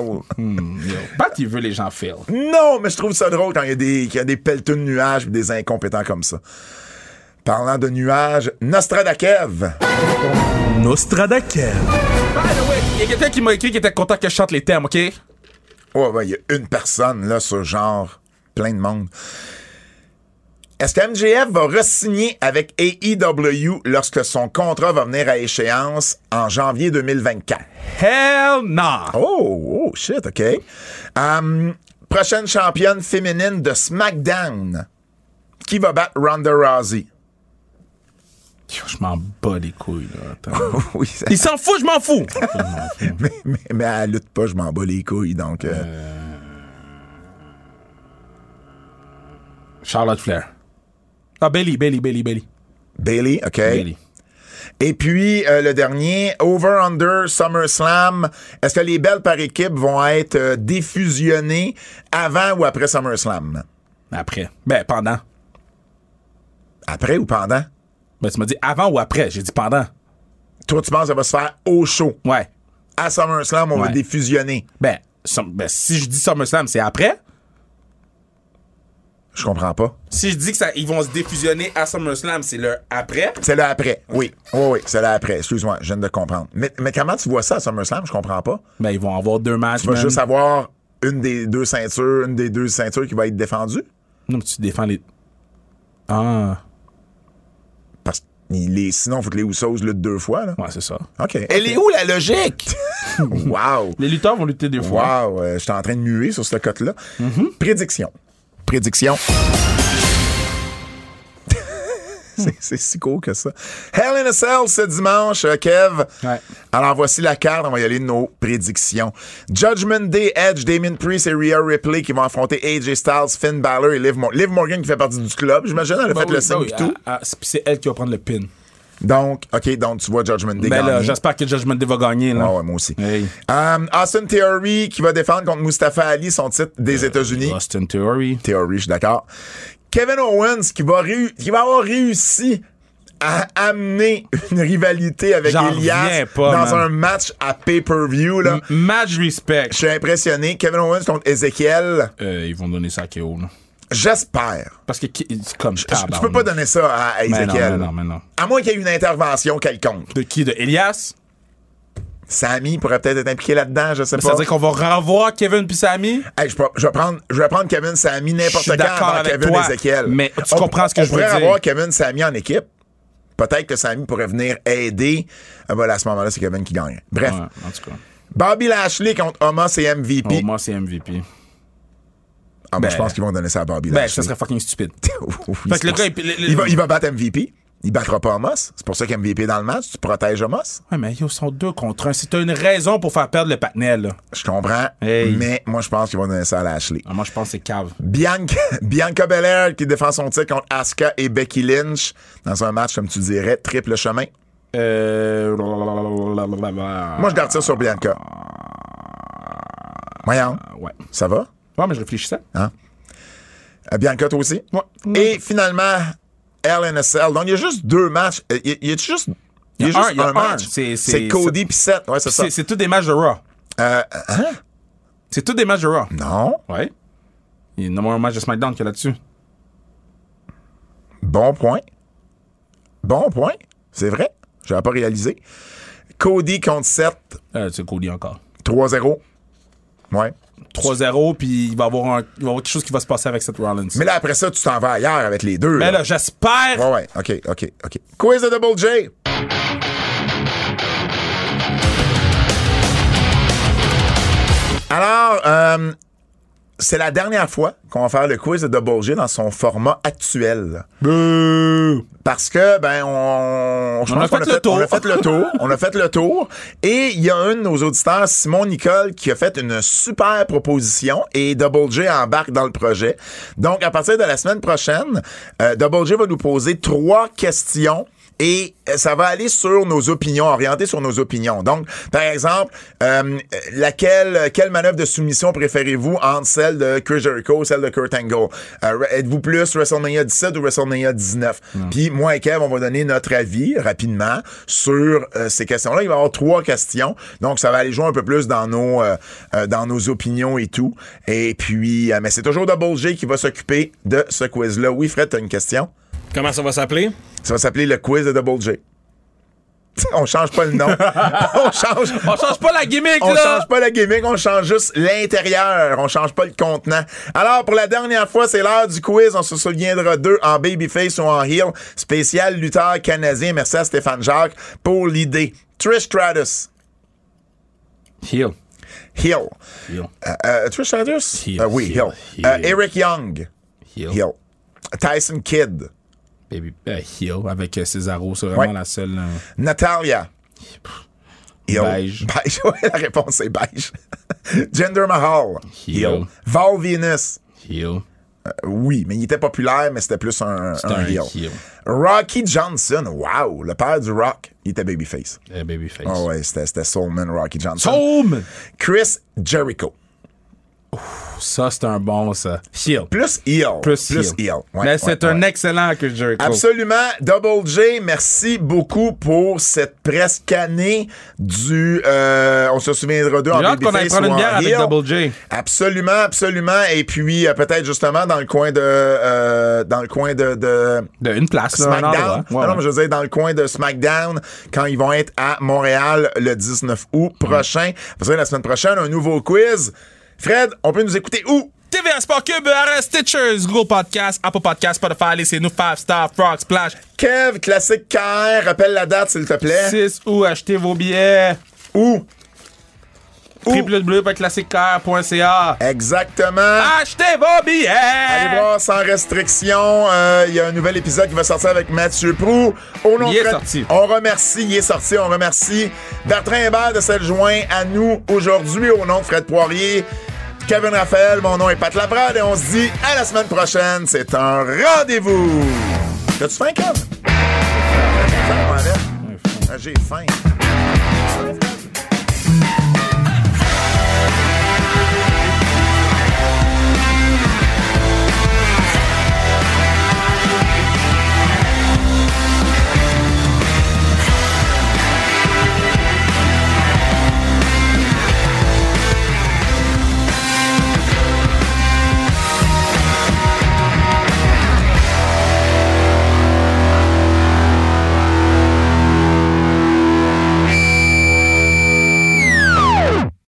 Pas qu'il veut les gens fail. Non, mais je trouve ça drôle quand il y a des, qu'il y a des pelleteux de nuages et des incompétents comme ça. Parlant de nuages, Nostradakev. Nostradakev. By the way, il y a quelqu'un qui m'a écrit qui était content que je chante les thèmes, OK? Ouais, ouais, il y a une personne, là, sur genre, plein de monde. Est-ce que MJF va re-signer avec AEW lorsque son contrat va venir à échéance en janvier 2024? Hell nah. Oh, oh, shit, OK. Um, prochaine championne féminine de SmackDown. Qui va battre Ronda Rousey? Je m'en bats les couilles, là. Attends. oui, ça- Il s'en fout, je m'en fous. mais, mais, mais elle lutte pas, je m'en bats les couilles, donc... euh, Charlotte Flair. Ah, Bailey, Bailey, Bailey, Bailey. Bailey, OK. Bailey. Et puis, euh, le dernier, Over Under SummerSlam. Est-ce que les belles par équipe vont être euh, défusionnées avant ou après SummerSlam? Après. Ben, pendant. Après ou pendant? Ben, tu m'as dit avant ou après. J'ai dit pendant. Toi, tu penses que ça va se faire au show? Ouais. À SummerSlam, on va défusionner. Ben, ben, si je dis SummerSlam, c'est après. Je comprends pas. Si je dis que ça, ils vont se défusionner à SummerSlam, c'est le après? C'est là après. Oui. Oui, oui, c'est là après. Excuse-moi, je viens de comprendre. Mais, mais comment tu vois ça à SummerSlam? Je comprends pas. Ben, ils vont avoir deux matchs. Tu vas juste avoir une des deux ceintures, une des deux ceintures qui va être défendue? Non, mais tu défends les. Ah. Parce que les, sinon, il faut que les Usos luttent deux fois, là. Ouais, c'est ça. OK. Elle est où la logique? wow! Les lutteurs vont lutter deux fois. Wow, euh, j'étais en train de muer sur ce cote-là. Prédiction. Prédiction. C'est- si court que ça. Hell in a Cell ce dimanche, euh, Kev. Ouais. Alors voici la carte, on va y aller de nos prédictions. Judgment Day, Edge, Damien Priest et Rhea Ripley qui vont affronter AJ Styles, Finn Balor et Liv, Mor- Liv Morgan qui fait partie du club. J'imagine, elle a Ben fait oui, le signe oui, et tout. ah, ah, c'est elle qui va prendre le pin. Donc, OK, donc tu vois Judgment Day Ben gagner. j'espère que Judgment Day va gagner, là. Ah ouais, moi aussi. Hey. Um, Austin Theory qui va défendre contre Mustafa Ali son titre des États-Unis. Austin Theory. Theory, je suis d'accord. Kevin Owens qui va, réu- qui va avoir réussi à amener une rivalité avec Elias pas, dans man. un match à pay-per-view. Match respect. Je suis impressionné. Kevin Owens contre Ezekiel. Euh, ils vont donner ça à KO, là. J'espère. Parce que, comme Je je peux pas donner ça à, Mais non, Ezekiel. mais non, mais non. À moins qu'il y ait une intervention quelconque. De qui? De Elias? Sammy pourrait peut-être être impliqué là-dedans, je sais pas. C'est-à-dire qu'on va revoir Kevin puis Sami? Hey, je, vais prendre, je vais prendre Kevin Sammy n'importe quand avant Kevin toi, Ezekiel. mais tu comprends ce que on je veux pourrait dire. avoir Kevin Sammy en équipe. Peut-être que Sammy pourrait venir aider. Ah, à ce moment-là, c'est Kevin qui gagne. Bref. Ouais, en tout cas. Bobby Lashley contre Omos et MVP. Moi, c'est MVP. Ah, ben- je pense qu'ils vont donner ça à Bobby Ben, Lashley. ça serait fucking stupide. Oui, Fait que le gars, il- le- le- il, va, il va battre MVP. Il battra pas Omos. C'est pour ça qu'MVP dans le match. Tu protèges Omos. Ouais, mais ils sont deux contre un. C'est une raison pour faire perdre le Patnel, là. Je comprends. Hey. Mais moi, je pense qu'ils vont donner ça à Lashley. Ah, moi, je pense que c'est cave. Bianca, Bianca Belair qui défend son titre contre Asuka et Becky Lynch dans un match, comme tu dirais, triple chemin. Euh... Moi, je garde ça sur Bianca. Voyons, Ouais. ça va? Ouais, mais je réfléchissais. Hein? Euh, Bianca, toi aussi? Ouais. Et finalement, LNSL. Donc, il y a juste deux matchs. Euh, Il y a, juste, il y a un, match. C'est- Cody puis Seth. Ouais, c'est ça. C'est tous des matchs de Raw. Euh, hein? C'est tous des matchs de Raw. Non. Ouais. Il y a un match de SmackDown qu'il y a là-dessus. Bon point. Bon point. C'est vrai. Je n'avais pas réalisé. Cody contre Seth, Euh, c'est Cody encore. 3-0. Ouais. 3-0, puis il va y avoir un- il va y avoir quelque chose qui va se passer avec Seth Rollins. Mais là, après ça, tu t'en vas ailleurs avec les deux. Mais là. là, j'espère. Ouais, ouais. OK, OK, OK. Quiz de Double J. Alors, euh, c'est la dernière fois qu'on va faire le quiz de Double J dans son format actuel. Parce que, ben, on, je On a fait le tour. on a fait le tour. on a fait le tour. Et il y a un de nos auditeurs, Simon Nicole, qui a fait une super proposition et Double J embarque dans le projet. Donc, à partir de la semaine prochaine, euh, Double J va nous poser trois questions et euh, ça va aller sur nos opinions, orienté sur nos opinions. Donc, par exemple, euh, laquelle, quelle manœuvre de soumission préférez-vous entre celle de Chris Jericho ou celle de Kurt Angle? Euh, Êtes-vous plus WrestleMania 17 ou WrestleMania 19? Puis moi et Kev, on va donner notre avis rapidement sur euh, ces questions-là. Il va y avoir trois questions. Donc, ça va aller jouer un peu plus dans nos, dans nos opinions et tout. Et puis, mais c'est toujours Double J qui va s'occuper de ce quiz-là. Oui, Fred, t'as une question? Comment ça va s'appeler? Ça va s'appeler le quiz de Double J. On change pas le nom. on change. On change pas la gimmick, On là. change pas la gimmick, on change juste l'intérieur. On change pas le contenant. Alors, pour la dernière fois, c'est l'heure du quiz. On se souviendra d'eux en babyface ou en heel. Spécial lutteur canadien. Merci à Stéphane Jacques pour l'idée. Trish Stratus. Heel. Heel. Heel. Euh, euh, Trish Stratus? Heel, Euh, oui, heel, heel. Eric Young. Heel. Heel. Tyson Kidd. Baby, euh, heel avec euh, Cesaro, c'est vraiment Ouais. la seule. euh, Natalia. Heel. Beige. Beige. Ouais, la réponse est beige. Jinder Mahal. Heel. Val Venus. heel. Oui, mais il était populaire, mais c'était plus un, un un heel. heel. Rocky Johnson, wow, le père du Rock, il était babyface. Euh, babyface. Oh ouais, c'était, Soulman Rocky Johnson. Home! Chris Jericho. Ça, c'est un bon, ça. Heel. Plus heel. Plus, heel. Ouais, Mais ouais, c'est un excellent que Jericho. Absolument. Double J, merci beaucoup pour cette presque année du... euh, on se souviendra d'eux en J'ai hâte qu'on aille babyface prendre ou une bière avec heel. Double J. Absolument, absolument. Et puis, euh, peut-être justement dans le coin de... euh, dans le coin de... de De une place, là, un SmackDown. endroit. Ouais, Non, non, ouais. mais je veux dire, dans le coin de SmackDown, quand ils vont être à Montréal le 19 août prochain. Vous savez, la semaine prochaine, un nouveau quiz. Fred, on peut nous écouter où? TVA Sport Cube, RS Stitchers, Google Podcast, Apple Podcast, Spotify, laissez-nous 5 Star, Frog Splash. Kev, classique KR, rappelle la date, s'il te plaît. 6 ou achetez vos billets? Où? Www.classiquecar.ca. Exactement. Achetez vos billets! Allez voir sans restriction. Euh, Il y a un nouvel épisode qui va sortir avec Mathieu Prou. Au nom Il de est Fred- sorti. On remercie, il est sorti. On remercie Bertrand Hébert de s'être joint à nous aujourd'hui au nom de Fred Poirier. Kevin Raphaël, mon nom est Pat Laprade et on se dit à la semaine prochaine. C'est un rendez-vous. T'as-tu faim, Kev? J'ai faim. J'ai faim.